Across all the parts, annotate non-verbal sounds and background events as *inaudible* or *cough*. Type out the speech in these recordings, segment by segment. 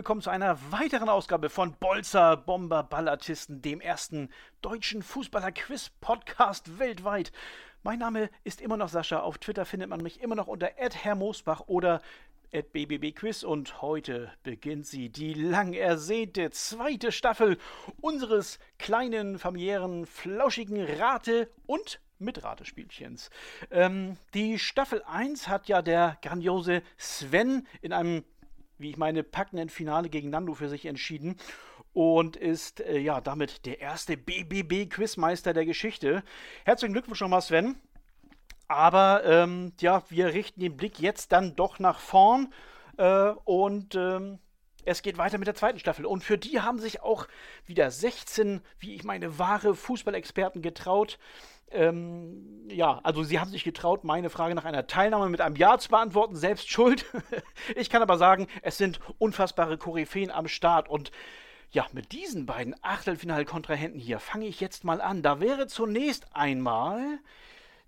willkommen zu einer weiteren Ausgabe von Bolzer Bomber Ballartisten, dem ersten deutschen Fußballer-Quiz-Podcast weltweit. Mein Name ist immer noch Sascha. Auf Twitter findet man mich immer noch unter @herrmoosbach oder @bbbquiz und heute beginnt sie die lang ersehnte zweite Staffel unseres kleinen familiären flauschigen Rate und Mitratespielchens. Ähm, die Staffel 1 hat ja der grandiose Sven in einem wie ich meine, packenden Finale gegen Nando für sich entschieden und ist äh, ja damit der erste BBB-Quizmeister der Geschichte. Herzlichen Glückwunsch nochmal, Sven. Aber ähm, ja, wir richten den Blick jetzt dann doch nach vorn äh, und ähm, es geht weiter mit der zweiten Staffel. Und für die haben sich auch wieder 16, wie ich meine, wahre Fußballexperten getraut. Ähm, ja, also sie haben sich getraut, meine Frage nach einer Teilnahme mit einem Ja zu beantworten, selbst schuld. *laughs* ich kann aber sagen, es sind unfassbare Koryphäen am Start und ja, mit diesen beiden Achtelfinalkontrahenten hier fange ich jetzt mal an. Da wäre zunächst einmal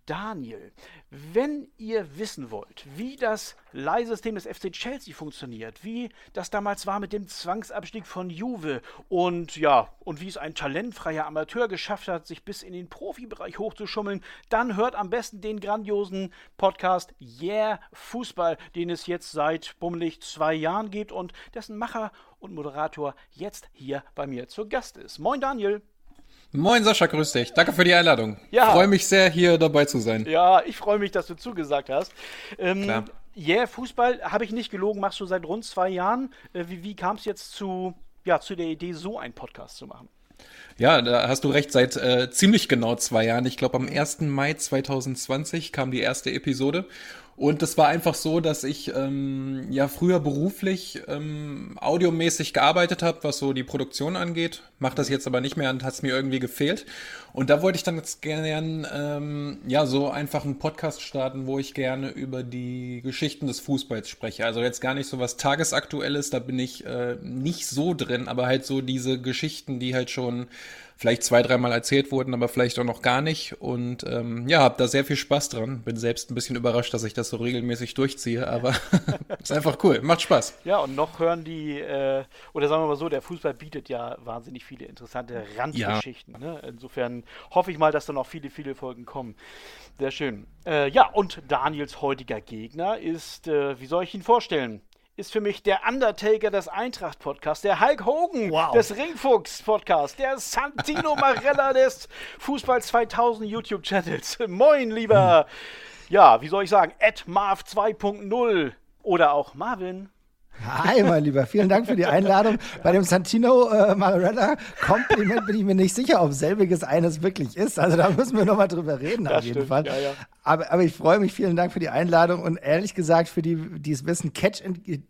Daniel, wenn ihr wissen wollt, wie das Leihsystem des FC Chelsea funktioniert, wie das damals war mit dem Zwangsabstieg von Juve und ja, und wie es ein talentfreier Amateur geschafft hat, sich bis in den Profibereich hochzuschummeln, dann hört am besten den grandiosen Podcast Yeah Fußball, den es jetzt seit bummelig zwei Jahren gibt und dessen Macher und Moderator jetzt hier bei mir zu Gast ist. Moin Daniel! Moin Sascha, grüß dich. Danke für die Einladung. Ja. Freue mich sehr, hier dabei zu sein. Ja, ich freue mich, dass du zugesagt hast. Ähm, Klar. Yeah, Fußball habe ich nicht gelogen, machst du seit rund zwei Jahren. Äh, wie wie kam es jetzt zu, ja, zu der Idee, so einen Podcast zu machen? Ja, da hast du recht, seit äh, ziemlich genau zwei Jahren. Ich glaube, am 1. Mai 2020 kam die erste Episode. Und es war einfach so, dass ich ähm, ja früher beruflich ähm, audiomäßig gearbeitet habe, was so die Produktion angeht. Mache das jetzt aber nicht mehr und hat es mir irgendwie gefehlt. Und da wollte ich dann jetzt gerne ähm, ja so einfach einen Podcast starten, wo ich gerne über die Geschichten des Fußballs spreche. Also jetzt gar nicht so was Tagesaktuelles, da bin ich äh, nicht so drin, aber halt so diese Geschichten, die halt schon vielleicht zwei, dreimal erzählt wurden, aber vielleicht auch noch gar nicht. Und ähm, ja, habe da sehr viel Spaß dran. Bin selbst ein bisschen überrascht, dass ich das so regelmäßig durchziehe, aber *laughs* ist einfach cool, macht Spaß. Ja, und noch hören die, äh, oder sagen wir mal so, der Fußball bietet ja wahnsinnig viele interessante Randgeschichten. Ja. Ne? Insofern hoffe ich mal, dass da noch viele, viele Folgen kommen. Sehr schön. Äh, ja, und Daniels heutiger Gegner ist, äh, wie soll ich ihn vorstellen? Ist für mich der Undertaker des Eintracht-Podcasts, der Hulk Hogan wow. des Ringfuchs-Podcasts, der Santino *laughs* Marella des Fußball 2000 YouTube-Channels. *laughs* Moin, lieber, hm. ja, wie soll ich sagen, Ed Marv 2.0 oder auch Marvin. Hi, mein *laughs* Lieber, vielen Dank für die Einladung. Bei dem Santino äh, Marella Kompliment bin ich mir nicht sicher, ob selbiges eines wirklich ist. Also da müssen wir nochmal drüber reden, das auf jeden stimmt, Fall. Ja, ja. Aber, aber ich freue mich, vielen Dank für die Einladung und ehrlich gesagt, für die, die es wissen, Catch,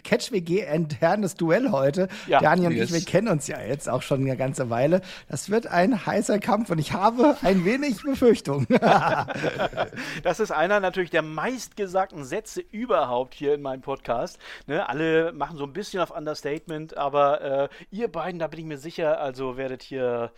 Catch WG internes Duell heute. Ja, Daniel und yes. ich, wir kennen uns ja jetzt auch schon eine ganze Weile. Das wird ein heißer Kampf und ich habe ein wenig Befürchtung. *laughs* das ist einer natürlich der meistgesagten Sätze überhaupt hier in meinem Podcast. Ne, alle machen so ein bisschen auf Understatement, aber äh, ihr beiden, da bin ich mir sicher, also werdet hier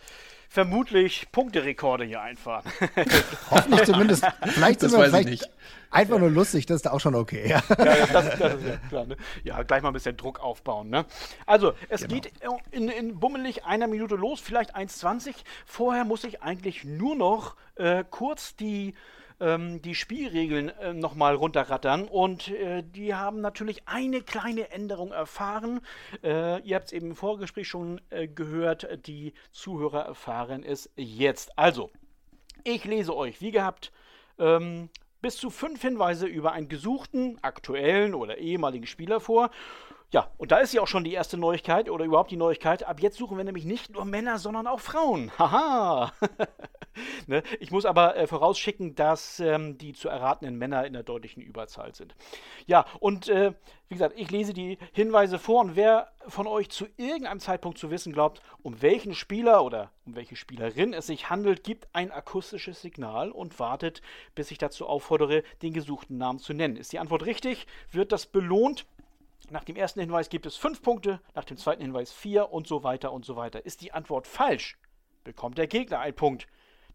vermutlich Punkterekorde hier einfahren. *laughs* Hoffentlich zumindest. Vielleicht das sind wir vielleicht einfach nur lustig, das ist auch schon okay. Ja, ja das, das, ist ja klar. Ne? Ja, gleich mal ein bisschen Druck aufbauen. Ne? Also, es genau. geht in, in, bummelig einer Minute los, vielleicht 1,20. Vorher muss ich eigentlich nur noch äh, kurz die ähm, die Spielregeln äh, nochmal runterrattern. Und äh, die haben natürlich eine kleine Änderung erfahren. Äh, ihr habt es eben im Vorgespräch schon äh, gehört. Die Zuhörer erfahren es jetzt. Also, ich lese euch, wie gehabt, ähm, bis zu fünf Hinweise über einen gesuchten, aktuellen oder ehemaligen Spieler vor. Ja, und da ist ja auch schon die erste Neuigkeit oder überhaupt die Neuigkeit. Ab jetzt suchen wir nämlich nicht nur Männer, sondern auch Frauen. *laughs* Haha. *laughs* ne? Ich muss aber äh, vorausschicken, dass ähm, die zu erratenden Männer in der deutlichen Überzahl sind. Ja, und äh, wie gesagt, ich lese die Hinweise vor und wer von euch zu irgendeinem Zeitpunkt zu wissen glaubt, um welchen Spieler oder um welche Spielerin es sich handelt, gibt ein akustisches Signal und wartet, bis ich dazu auffordere, den gesuchten Namen zu nennen. Ist die Antwort richtig, wird das belohnt. Nach dem ersten Hinweis gibt es fünf Punkte, nach dem zweiten Hinweis vier und so weiter und so weiter. Ist die Antwort falsch, bekommt der Gegner einen Punkt.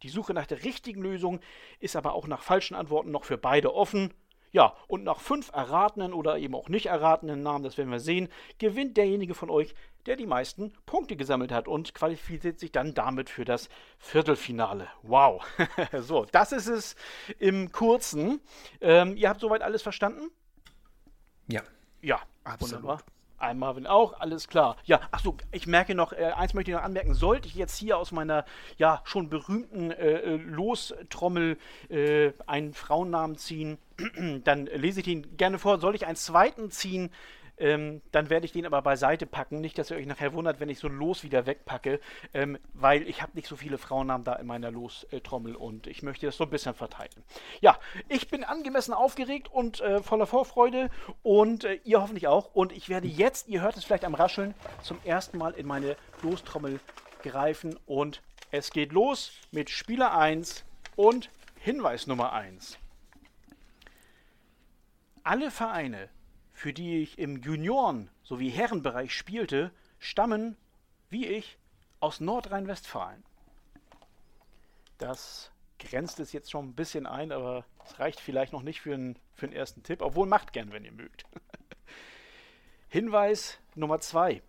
Die Suche nach der richtigen Lösung ist aber auch nach falschen Antworten noch für beide offen. Ja, und nach fünf erratenen oder eben auch nicht erratenen Namen, das werden wir sehen, gewinnt derjenige von euch, der die meisten Punkte gesammelt hat und qualifiziert sich dann damit für das Viertelfinale. Wow. *laughs* so, das ist es im Kurzen. Ähm, ihr habt soweit alles verstanden? Ja. Ja, Absolut. wunderbar. Ein Marvin auch, alles klar. Ja, achso, ich merke noch, äh, eins möchte ich noch anmerken, sollte ich jetzt hier aus meiner ja schon berühmten äh, äh Lostrommel äh, einen Frauennamen ziehen, *clears throat* dann lese ich ihn gerne vor. Soll ich einen zweiten ziehen, ähm, dann werde ich den aber beiseite packen. Nicht, dass ihr euch nachher wundert, wenn ich so ein Los wieder wegpacke, ähm, weil ich habe nicht so viele Frauennamen da in meiner Lostrommel und ich möchte das so ein bisschen verteilen. Ja, ich bin angemessen aufgeregt und äh, voller Vorfreude und äh, ihr hoffentlich auch. Und ich werde jetzt, ihr hört es vielleicht am Rascheln, zum ersten Mal in meine Lostrommel greifen und es geht los mit Spieler 1 und Hinweis Nummer 1. Alle Vereine, für die ich im Junioren- sowie Herrenbereich spielte, stammen, wie ich, aus Nordrhein-Westfalen. Das grenzt es jetzt schon ein bisschen ein, aber es reicht vielleicht noch nicht für einen, für einen ersten Tipp, obwohl macht gern, wenn ihr mögt. *laughs* Hinweis Nummer 2.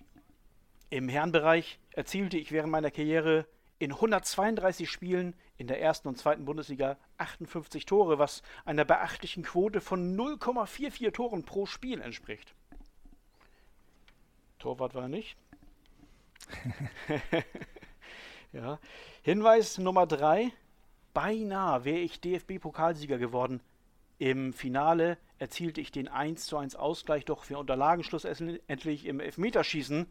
Im Herrenbereich erzielte ich während meiner Karriere in 132 Spielen in der ersten und zweiten Bundesliga 58 Tore, was einer beachtlichen Quote von 0,44 Toren pro Spiel entspricht. Torwart war er nicht. *laughs* ja. Hinweis Nummer 3. Beinahe wäre ich DFB-Pokalsieger geworden. Im Finale erzielte ich den 1 zu 1 Ausgleich, doch wir unterlagen schlussendlich im Elfmeterschießen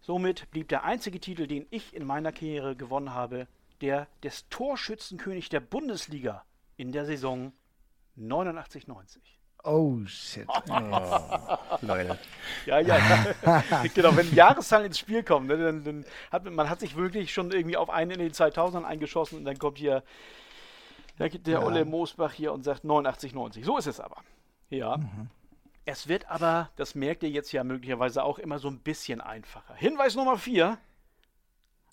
Somit blieb der einzige Titel, den ich in meiner Karriere gewonnen habe, der des Torschützenkönig der Bundesliga in der Saison 89-90. Oh shit. *laughs* Oh, Leute. Ja, ja. *laughs* genau, wenn Jahreszahlen ins Spiel kommen, ne, dann, dann, hat man hat sich wirklich schon irgendwie auf einen in den 2000ern eingeschossen und dann kommt hier der, der ja. Olle Moosbach hier und sagt 89, 90. So ist es aber. Ja. Mhm. Es wird aber, das merkt ihr jetzt ja möglicherweise auch immer so ein bisschen einfacher. Hinweis Nummer 4.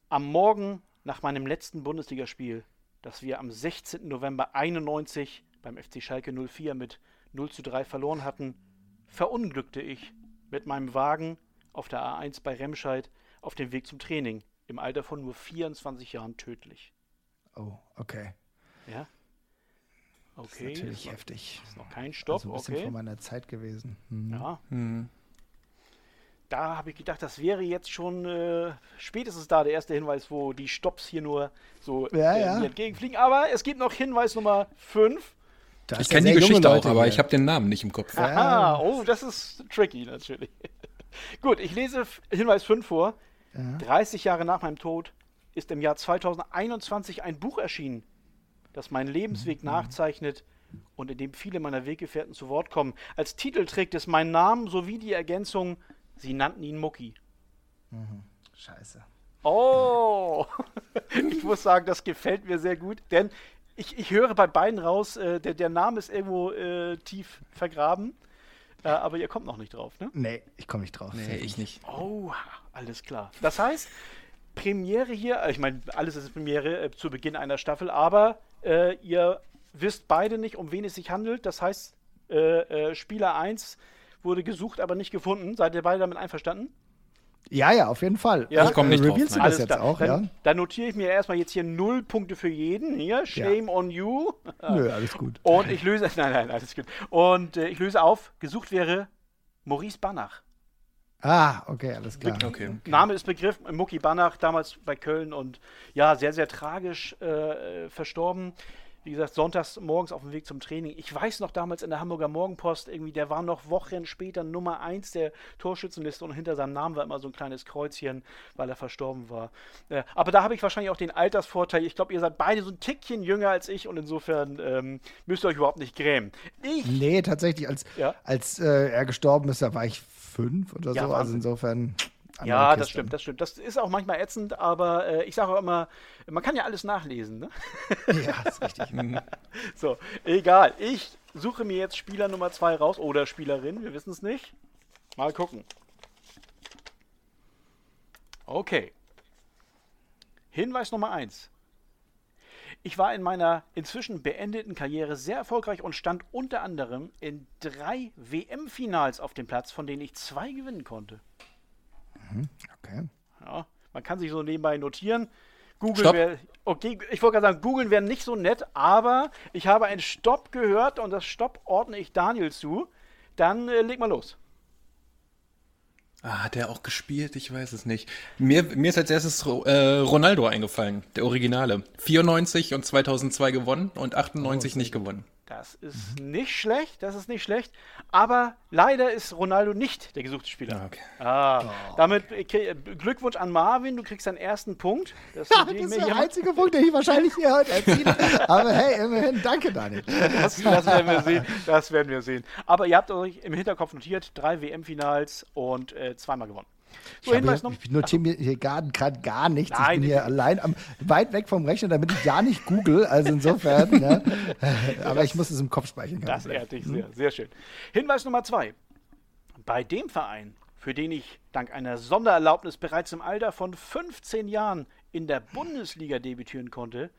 Am Morgen nach meinem letzten Bundesligaspiel, das wir am 16. November 91 beim FC Schalke 04 mit 0 zu 3 verloren hatten, verunglückte ich mit meinem Wagen auf der A1 bei Remscheid auf dem Weg zum Training, im Alter von nur 24 Jahren tödlich. Oh, okay. Ja. Okay. Das ist natürlich heftig. Ist noch kein Stopp. Also ein bisschen okay. vor meiner Zeit gewesen. Mhm. Ja. Mhm. Da habe ich gedacht, das wäre jetzt schon äh, spätestens da der erste Hinweis, wo die Stops hier nur so ja, äh, ja. entgegenfliegen. Aber es gibt noch Hinweis Nummer 5. Ich kenne die Geschichte auch, aber hier. ich habe den Namen nicht im Kopf. Aha, oh, das ist tricky natürlich. *laughs* Gut, ich lese Hinweis 5 vor. Ja. 30 Jahre nach meinem Tod ist im Jahr 2021 ein Buch erschienen das meinen Lebensweg mhm. nachzeichnet und in dem viele meiner Weggefährten zu Wort kommen. Als Titel trägt es meinen Namen sowie die Ergänzung, sie nannten ihn Mucki. Mhm. Scheiße. Oh, *laughs* ich muss sagen, das gefällt mir sehr gut, denn ich, ich höre bei beiden raus, äh, der, der Name ist irgendwo äh, tief vergraben, äh, aber ihr kommt noch nicht drauf, ne? Nee, ich komme nicht drauf. Nee, ich nicht. Oh, alles klar. Das heißt, Premiere hier, äh, ich meine, alles ist Premiere äh, zu Beginn einer Staffel, aber äh, ihr wisst beide nicht, um wen es sich handelt. Das heißt, äh, äh Spieler 1 wurde gesucht, aber nicht gefunden. Seid ihr beide damit einverstanden? Ja, ja, auf jeden Fall. Ja? Ich komme nicht Revealst drauf. du das jetzt klar. auch, dann, ja? Dann notiere ich mir erstmal jetzt hier null Punkte für jeden. Hier, shame ja. on you. *laughs* Nö, alles gut. Und ich löse, *laughs* nein, nein, alles gut. Und äh, ich löse auf, gesucht wäre Maurice Banach. Ah, okay, alles klar. Okay. okay. Name ist Begriff, Mucki Banach, damals bei Köln und ja, sehr, sehr tragisch äh, verstorben wie gesagt, sonntags morgens auf dem Weg zum Training. Ich weiß noch damals in der Hamburger Morgenpost, irgendwie, der war noch Wochen später Nummer 1 der Torschützenliste und hinter seinem Namen war immer so ein kleines Kreuzchen, weil er verstorben war. Äh, aber da habe ich wahrscheinlich auch den Altersvorteil. Ich glaube, ihr seid beide so ein Tickchen jünger als ich und insofern ähm, müsst ihr euch überhaupt nicht grämen. Ich, nee, tatsächlich, als, ja? als äh, er gestorben ist, da war ich fünf oder ja, so. Also Wahnsinn. Also insofern. Ja, das stimmt, das stimmt. Das ist auch manchmal ätzend, aber äh, ich sage auch immer, man kann ja alles nachlesen. Ne? *laughs* Ja, ist richtig. Mhm. *laughs* so, egal. Ich suche mir jetzt Spieler Nummer 2 raus oder Spielerin, wir wissen es nicht. Mal gucken. Okay. Hinweis Nummer 1. Ich war in meiner inzwischen beendeten Karriere sehr erfolgreich und stand unter anderem in drei WM-Finals auf dem Platz, von denen ich zwei gewinnen konnte. Mhm, okay. Ja, man kann sich so nebenbei notieren. Google wäre, okay, ich wollte gerade sagen, googeln wäre nicht so nett, aber ich habe ein Stopp gehört und das Stopp ordne ich Daniel zu. Dann äh, leg mal los. Ah, hat er auch gespielt? Ich weiß es nicht. Mir, mir ist als erstes äh, Ronaldo eingefallen, der Originale. 94 und 2002 gewonnen und 98 oh, nicht gewonnen. Das ist mhm. nicht schlecht, das ist nicht schlecht. Aber leider ist Ronaldo nicht der gesuchte Spieler. Ah, okay. Ah, oh, damit okay. Glückwunsch an Marvin, du kriegst deinen ersten Punkt. Das, *laughs* ja, das ist der jemand... einzige Punkt, den ich wahrscheinlich hier heute erziele. Aber hey, immerhin, danke Daniel. *laughs* Das, das, werden wir sehen. Das werden wir sehen. Aber ihr habt euch im Hinterkopf notiert, drei WM-Finals und äh, zweimal gewonnen. Ich, hier, ich notiere mir hier gerade gar nichts. Nein, ich bin hier allein am, weit weg vom Rechner, damit ich ja nicht google. Also insofern, ne? *laughs* aber ich muss es im Kopf speichern. Das ehrt dich sehr, sehr schön. Hinweis Nummer zwei. Bei dem Verein, für den ich dank einer Sondererlaubnis bereits im Alter von 15 Jahren in der Bundesliga debütieren konnte,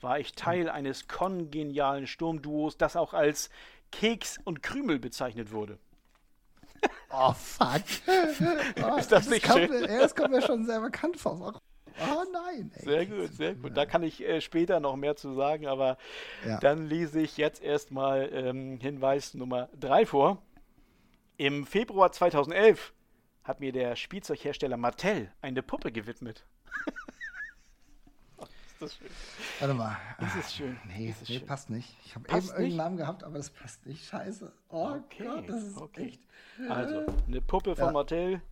war ich Teil eines kongenialen Sturmduos, das auch als Keks und Krümel bezeichnet wurde. Oh, fuck. Oh, *laughs* ist das, das nicht schön? Mir, das kommt mir schon sehr bekannt vor. Oh nein. Ey. Sehr gut, sehr gut. Da kann ich äh, später noch mehr zu sagen, aber ja. dann lese ich jetzt erstmal ähm, Hinweis Nummer 3 vor. Im Februar 2011 hat mir der Spielzeughersteller Mattel eine Puppe gewidmet. *laughs* das schön. Warte mal. Das ist schön. Nee, das nee schön. passt nicht. Ich habe eben nicht? irgendeinen Namen gehabt, aber das passt nicht. Scheiße. Oh okay. Gott, das ist okay. echt. Also, eine Puppe von ja. Martell,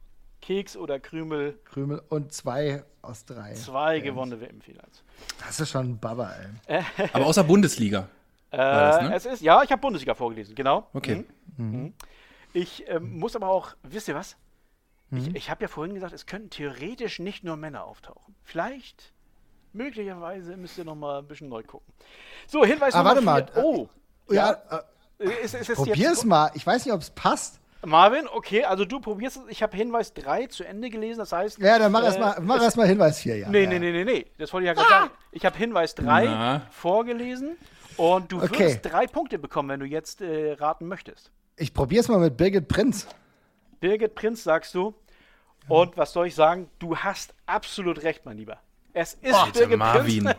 Keks oder Krümel. Krümel und zwei aus drei. Zwei Fans. gewonnene WM-Finals. Das ist schon ein Baba, ey. *laughs* aber außer Bundesliga. Äh, das, ne? Es ist, ja, ich habe Bundesliga vorgelesen, genau. Okay. Mhm. Mhm. Ich ähm, muss aber auch, wisst ihr was? Mhm. Ich, ich habe ja vorhin gesagt, es könnten theoretisch nicht nur Männer auftauchen. Vielleicht Möglicherweise müsst ihr noch mal ein bisschen neu gucken. So, Hinweis ah, warte mal. Oh. Ja, ja äh, ist, ist, ist probier's mal. Ich weiß nicht, ob es passt. Marvin, okay, also du probierst es. Ich habe Hinweis 3 zu Ende gelesen, das heißt. Ja, dann mach äh, erstmal erst Hinweis 4, ja. Nee, ja. nee, nee, nee, nee. Das wollte ich ja gerade ah! sagen. Ich habe Hinweis 3 Na. vorgelesen und du okay. wirst drei Punkte bekommen, wenn du jetzt äh, raten möchtest. Ich probier's mal mit Birgit Prinz. Bis Prinz, sagst du. Und was soll ich sagen? Du hast absolut recht, mein Lieber. Es ist oh, Birgit Marvin. *laughs*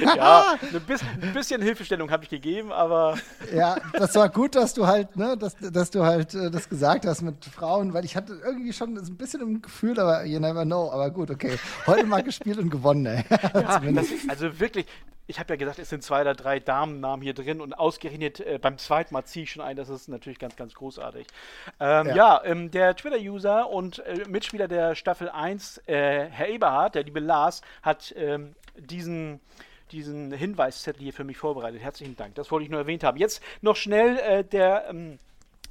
*laughs* ja, ein bisschen, ein bisschen Hilfestellung habe ich gegeben, aber. *laughs* ja, das war gut, dass du halt, ne, dass, dass du halt äh, das gesagt hast mit Frauen, weil ich hatte irgendwie schon ein bisschen im Gefühl, aber you never know. Aber gut, okay. Heute mal gespielt und gewonnen, ey. ja, das, also wirklich, ich habe ja gesagt, es sind zwei oder drei Damennamen hier drin und ausgerechnet äh, beim zweiten Mal ziehe ich schon ein. Das ist natürlich ganz, ganz großartig. Ähm, ja, ja ähm, der Twitter-User und äh, Mitspieler der Staffel 1, äh, Herr Eberhard, der liebe Lars, hat ähm, diesen diesen Hinweiszettel hier für mich vorbereitet. Herzlichen Dank. Das wollte ich nur erwähnt haben. Jetzt noch schnell äh, der ähm,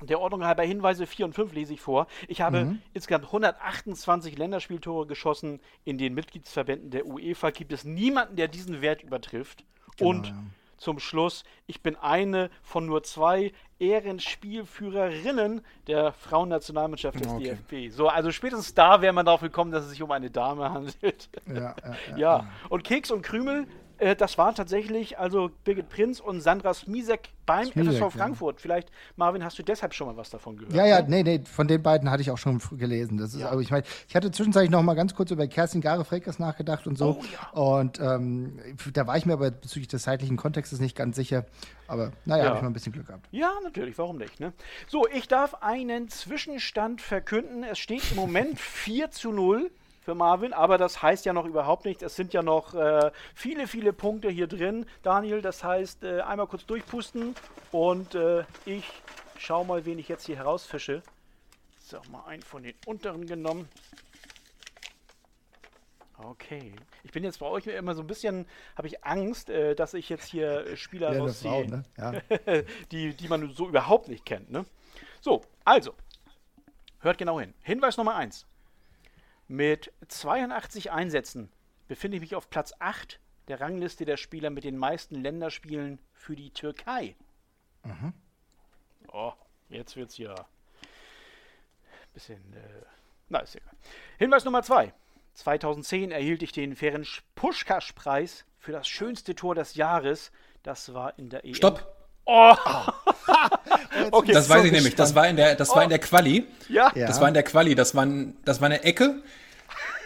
der Ordnung halber Hinweise 4 und 5 lese ich vor. Ich habe mhm. insgesamt 128 Länderspieltore geschossen. In den Mitgliedsverbänden der UEFA gibt es niemanden, der diesen Wert übertrifft. Genau, und ja. Zum Schluss, ich bin eine von nur zwei Ehrenspielführerinnen der Frauennationalmannschaft des okay. DFB. So, also spätestens da wäre man darauf gekommen, dass es sich um eine Dame handelt. Ja, ja, ja, *laughs* ja. und Keks und Krümel äh, das waren tatsächlich also Birgit Prinz und Sandra Smisek beim Smisek, FSV Frankfurt. Ja. Vielleicht, Marvin, hast du deshalb schon mal was davon gehört? Ja, ja, ne? nee, nee, von den beiden hatte ich auch schon gelesen. Das ist, ja. aber ich meine, ich hatte zwischenzeitlich noch mal ganz kurz über Kerstin Gare-Freckers nachgedacht und so. Oh, ja. Und ähm, da war ich mir aber bezüglich des zeitlichen Kontextes nicht ganz sicher. Aber naja, ja. habe ich mal ein bisschen Glück gehabt. Ja, natürlich, warum nicht? Ne? So, ich darf einen Zwischenstand verkünden. Es steht im Moment *laughs* 4 zu 0 für Marvin, aber das heißt ja noch überhaupt nichts. Es sind ja noch äh, viele, viele Punkte hier drin, Daniel. Das heißt, äh, einmal kurz durchpusten und äh, ich schau mal, wen ich jetzt hier herausfische. So, mal einen von den unteren genommen. Okay. Ich bin jetzt bei euch immer so ein bisschen, habe ich Angst, äh, dass ich jetzt hier *laughs* Spieler ja, rausziehe, ne? ja. *laughs* die, die man so überhaupt nicht kennt. Ne? So, also, hört genau hin. Hinweis Nummer 1. Mit 82 Einsätzen befinde ich mich auf Platz 8 der Rangliste der Spieler mit den meisten Länderspielen für die Türkei. Mhm. Oh, jetzt wird's ja ein bisschen. Äh, na, ist egal. Hinweis Nummer 2. 2010 erhielt ich den Ferenc Puschkasch-Preis für das schönste Tor des Jahres. Das war in der EM. Stopp! Oh. *laughs* okay, das weiß ich nämlich. Das war in der, das oh. war in der Quali. Ja. Das war in der Quali. Das war, das war eine Ecke.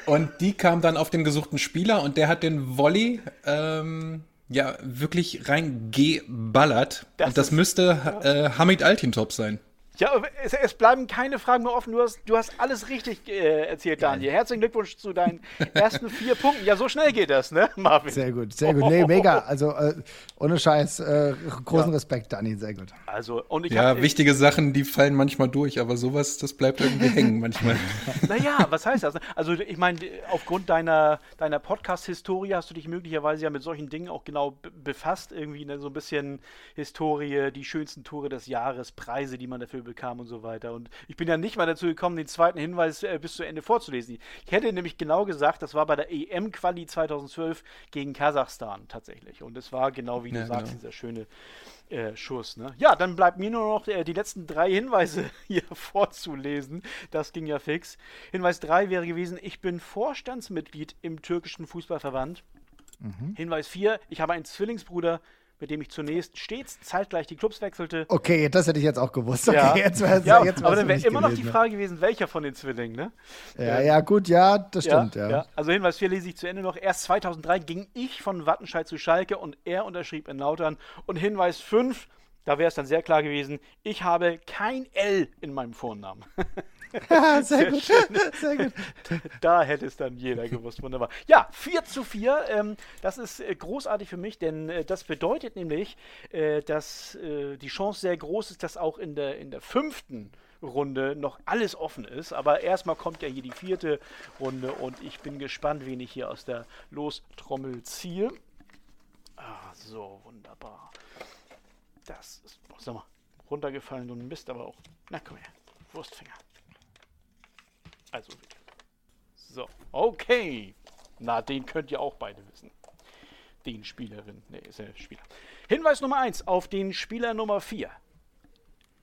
Und die kam dann auf den gesuchten Spieler und der hat den Volley ähm, ja wirklich reingeballert. Das und das müsste äh, Hamid Altintop sein. Ja, es, es, bleiben keine Fragen mehr offen. Du hast, du hast alles richtig äh, erzählt, Daniel. Herzlichen Glückwunsch zu deinen *laughs* ersten vier Punkten. Ja, so schnell geht das, ne, *laughs* Marvin? Sehr gut, sehr gut. Nee, mega. Also äh, ohne Scheiß, äh, großen ja. Respekt, Daniel, sehr gut. Also, und ich ja, hab, wichtige Sachen, die fallen manchmal durch, aber sowas, das bleibt irgendwie hängen manchmal. *laughs* naja, was heißt das? Also, ich meine, aufgrund deiner, deiner Podcast-Historie hast du dich möglicherweise ja mit solchen Dingen auch genau befasst. Irgendwie ne, so ein bisschen Historie, die schönsten Tore des Jahres, Preise, die man dafür bekam und so weiter. Und ich bin ja nicht mal dazu gekommen, den zweiten Hinweis äh, bis zu Ende vorzulesen. Ich hätte nämlich genau gesagt, das war bei der EM-Quali 2012 gegen Kasachstan tatsächlich. Und es war genau wie du ja, sagst, genau. dieser schöne äh, Schuss. Ne? Ja, dann bleibt mir nur noch äh, die letzten drei Hinweise *laughs* hier vorzulesen. Das ging ja fix. Hinweis 3 wäre gewesen, ich bin Vorstandsmitglied im türkischen Fußballverband. Mhm. Hinweis 4, ich habe einen Zwillingsbruder, mit dem ich zunächst stets zeitgleich die Clubs wechselte. Okay, das hätte ich jetzt auch gewusst. Okay, ja. jetzt wär's, ja, jetzt aber dann wäre immer noch die Frage gewesen, welcher von den Zwillingen, ne? Ja, ja, gut, ja, das stimmt, ja. ja. Also Hinweis 4 lese ich zu Ende noch. Erst 2003 ging ich von Wattenscheid zu Schalke und er unterschrieb in Lautern. Und Hinweis 5, da wäre es dann sehr klar gewesen, ich habe kein L in meinem Vornamen. *laughs* *laughs* sehr, gut. *laughs* Sehr gut. Da hätte es dann jeder gewusst. Wunderbar. Ja, 4 zu 4. Ähm, das ist äh, großartig für mich, denn äh, das bedeutet nämlich, äh, dass äh, die Chance sehr groß ist, dass auch in der, in der fünften Runde noch alles offen ist. Aber erstmal kommt ja hier die vierte Runde und ich bin gespannt, wen ich hier aus der Lostrommel ziehe. Ah, so, wunderbar. Das ist, sag mal, runtergefallen und Mist, aber auch. Na komm her, Wurstfinger. Also, so, okay. Na, den könnt ihr auch beide wissen. Den Spielerin, ne, ist ja Spieler. Hinweis Nummer 1 auf den Spieler Nummer 4.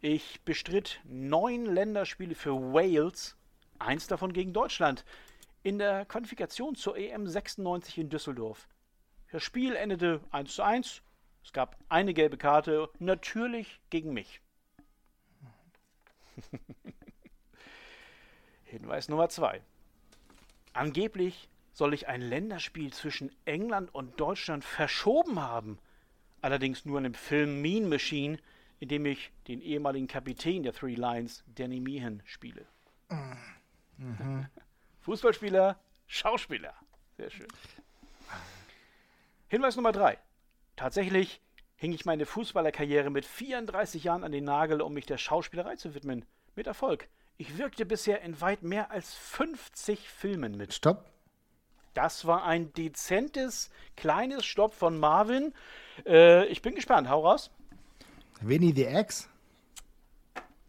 Ich bestritt neun Länderspiele für Wales, eins davon gegen Deutschland, in der Qualifikation zur EM 96 in Düsseldorf. Das Spiel endete 1 zu 1. Es gab eine gelbe Karte, natürlich gegen mich. Hinweis Nummer 2. Angeblich soll ich ein Länderspiel zwischen England und Deutschland verschoben haben. Allerdings nur in dem Film Mean Machine, in dem ich den ehemaligen Kapitän der Three Lions, Danny Meehan, spiele. Mhm. *laughs* Fußballspieler, Schauspieler. Sehr schön. Hinweis Nummer 3. Tatsächlich hing ich meine Fußballerkarriere mit 34 Jahren an den Nagel, um mich der Schauspielerei zu widmen. Mit Erfolg. Ich wirkte bisher in weit mehr als 50 Filmen mit. Stopp. Das war ein dezentes, kleines Stopp von Marvin. Äh, ich bin gespannt. Hau raus. Winnie the X?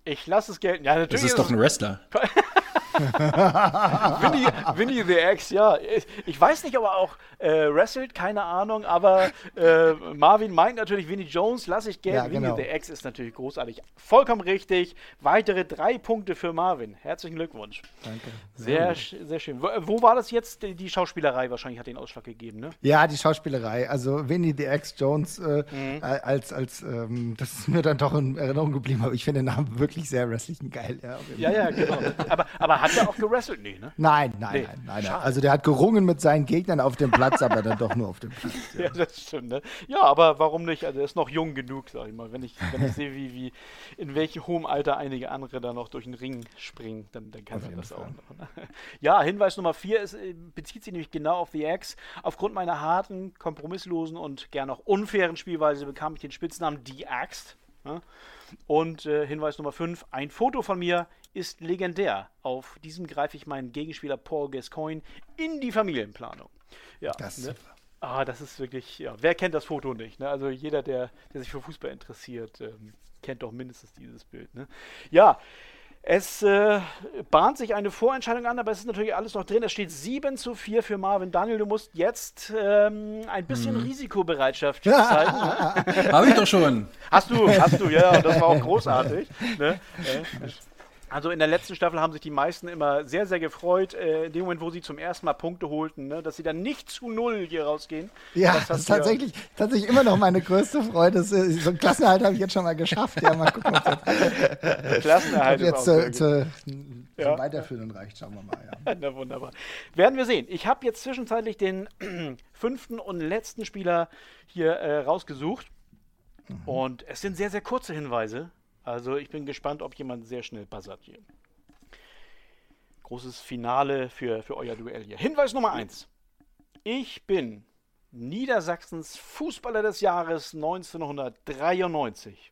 Ich lasse es gelten. Ja, natürlich. Das ist doch ein Wrestler. *laughs* *laughs* Winnie, Winnie the X, ja. Ich weiß nicht, ob er auch äh, wrestelt, keine Ahnung, aber äh, Marvin meint natürlich Winnie Jones, lasse ich gelten. Ja, genau. Winnie the X ist natürlich großartig. Vollkommen richtig. Weitere drei Punkte für Marvin. Herzlichen Glückwunsch. Danke. Sehr, sehr schön. Wo, wo, war das jetzt? Die Schauspielerei wahrscheinlich hat den Ausschlag gegeben, ne? Ja, die Schauspielerei. Also Winnie the X Jones äh, mhm. als, als ähm, das ist mir dann doch in Erinnerung geblieben, aber ich finde den Namen wirklich sehr wrestlich geil. Ja, ja, ja, genau. *laughs* aber, aber hat er auch gewrestelt? Nee, ne? Nein, nein, nee. nein, nein, nein. Also der hat gerungen mit seinen Gegnern auf dem Platz, aber dann doch nur auf dem Platz. *laughs* Ja, ja das stimmt. Ne? Ja, aber warum nicht? Also er ist noch jung genug, sag ich mal. Wenn ich, wenn ich sehe, wie, wie in welchem hohem Alter einige andere da noch durch den Ring springen, dann, dann kann er das Fall. auch noch. Ne? Ja, Hinweis Nummer vier ist, äh, bezieht sich nämlich genau auf The X. Aufgrund meiner harten, kompromisslosen und gern auch unfairen Spielweise bekam ich den Spitznamen The Axt. Ne? Und äh, Hinweis Nummer 5, ein Foto von mir ist legendär. Auf diesem greife ich meinen Gegenspieler Paul Gascoigne in die Familienplanung. Ja, das ne? Ah, das ist wirklich, ja, wer kennt das Foto nicht? Ne? Also jeder, der, der sich für Fußball interessiert, ähm, kennt doch mindestens dieses Bild. Ne? Ja, es äh, bahnt sich eine Vorentscheidung an, aber es ist natürlich alles noch drin. Es steht 7 zu 4 für Marvin Daniel. Du musst jetzt ähm, ein bisschen hm. Risikobereitschaft *laughs* zeigen. ne? Habe ich doch schon. Hast du, hast du, ja, das war auch großartig. Ne? *laughs* Also in der letzten Staffel haben sich die meisten immer sehr, sehr gefreut, äh, in dem Moment, wo sie zum ersten Mal Punkte holten, ne, dass sie dann nicht zu null hier rausgehen. Ja, das, das ist tatsächlich, ja tatsächlich immer noch meine größte Freude. Äh, so ein Klassenerhalt habe ich jetzt schon mal geschafft. Ja, mal gucken, ob das *laughs* Klassenerhalt jetzt zu, zu, ja. zum Weiterführen reicht. Schauen wir mal. Ja. *laughs* Na wunderbar. Werden wir sehen. Ich habe jetzt zwischenzeitlich den *clears throat* fünften und letzten Spieler hier äh, rausgesucht. Mhm. Und es sind sehr, sehr kurze Hinweise. Also ich bin gespannt, ob jemand sehr schnell buzzert hier. Großes Finale für, für euer Duell hier. Hinweis Nummer 1. Ich bin Niedersachsens Fußballer des Jahres 1993.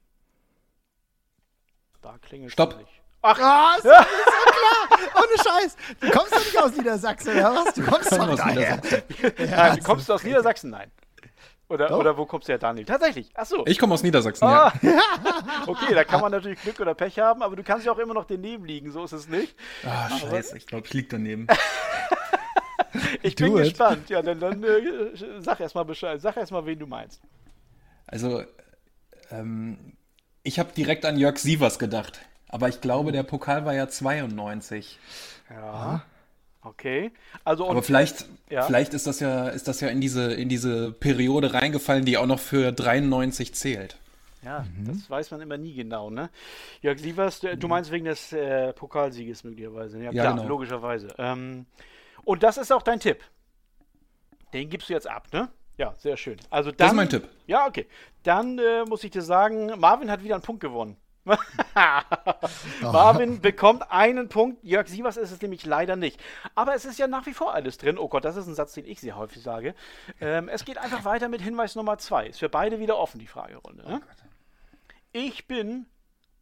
Da klingelt Stopp. Nicht. Ach, ah, ist, ja. ist klar. Ohne Scheiß. Du kommst doch nicht aus Niedersachsen, oder was? Du kommst doch aus Niedersachsen. Ja, du kommst aus Niedersachsen? Nein. Oder, oder wo kommst du her, Daniel? Tatsächlich. Ach so. Ich komme aus Niedersachsen, ah. ja. *laughs* okay, da kann man natürlich Glück oder Pech haben, aber du kannst ja auch immer noch daneben liegen, so ist es nicht. Ah, oh, scheiße, ich glaube, ich liege daneben. *laughs* ich bin it. gespannt. Ja, dann, dann äh, sag erstmal Bescheid. Sag erstmal, wen du meinst. Also, ähm, ich habe direkt an Jörg Sievers gedacht. Aber ich glaube, der Pokal war ja 92. Ja. Okay. Also Aber vielleicht, ja. vielleicht ist das ja, ist das ja in diese, in diese Periode reingefallen, die auch noch für 93 zählt. Ja, mhm. das weiß man immer nie genau, ne? Jörg Sievers, du, du meinst wegen des äh, Pokalsieges möglicherweise. Ja, ja klar, genau. logischerweise. Ähm, und das ist auch dein Tipp. Den gibst du jetzt ab, ne? Ja, sehr schön. Also dann, das ist mein Tipp. Ja, okay. Dann äh, muss ich dir sagen, Marvin hat wieder einen Punkt gewonnen. *laughs* Marvin bekommt einen Punkt. Jörg Sievers ist es nämlich leider nicht. Aber es ist ja nach wie vor alles drin. Oh Gott, das ist ein Satz, den ich sehr häufig sage. Ähm, es geht einfach weiter mit Hinweis Nummer zwei. Ist für beide wieder offen, die Fragerunde. Ne? Oh ich bin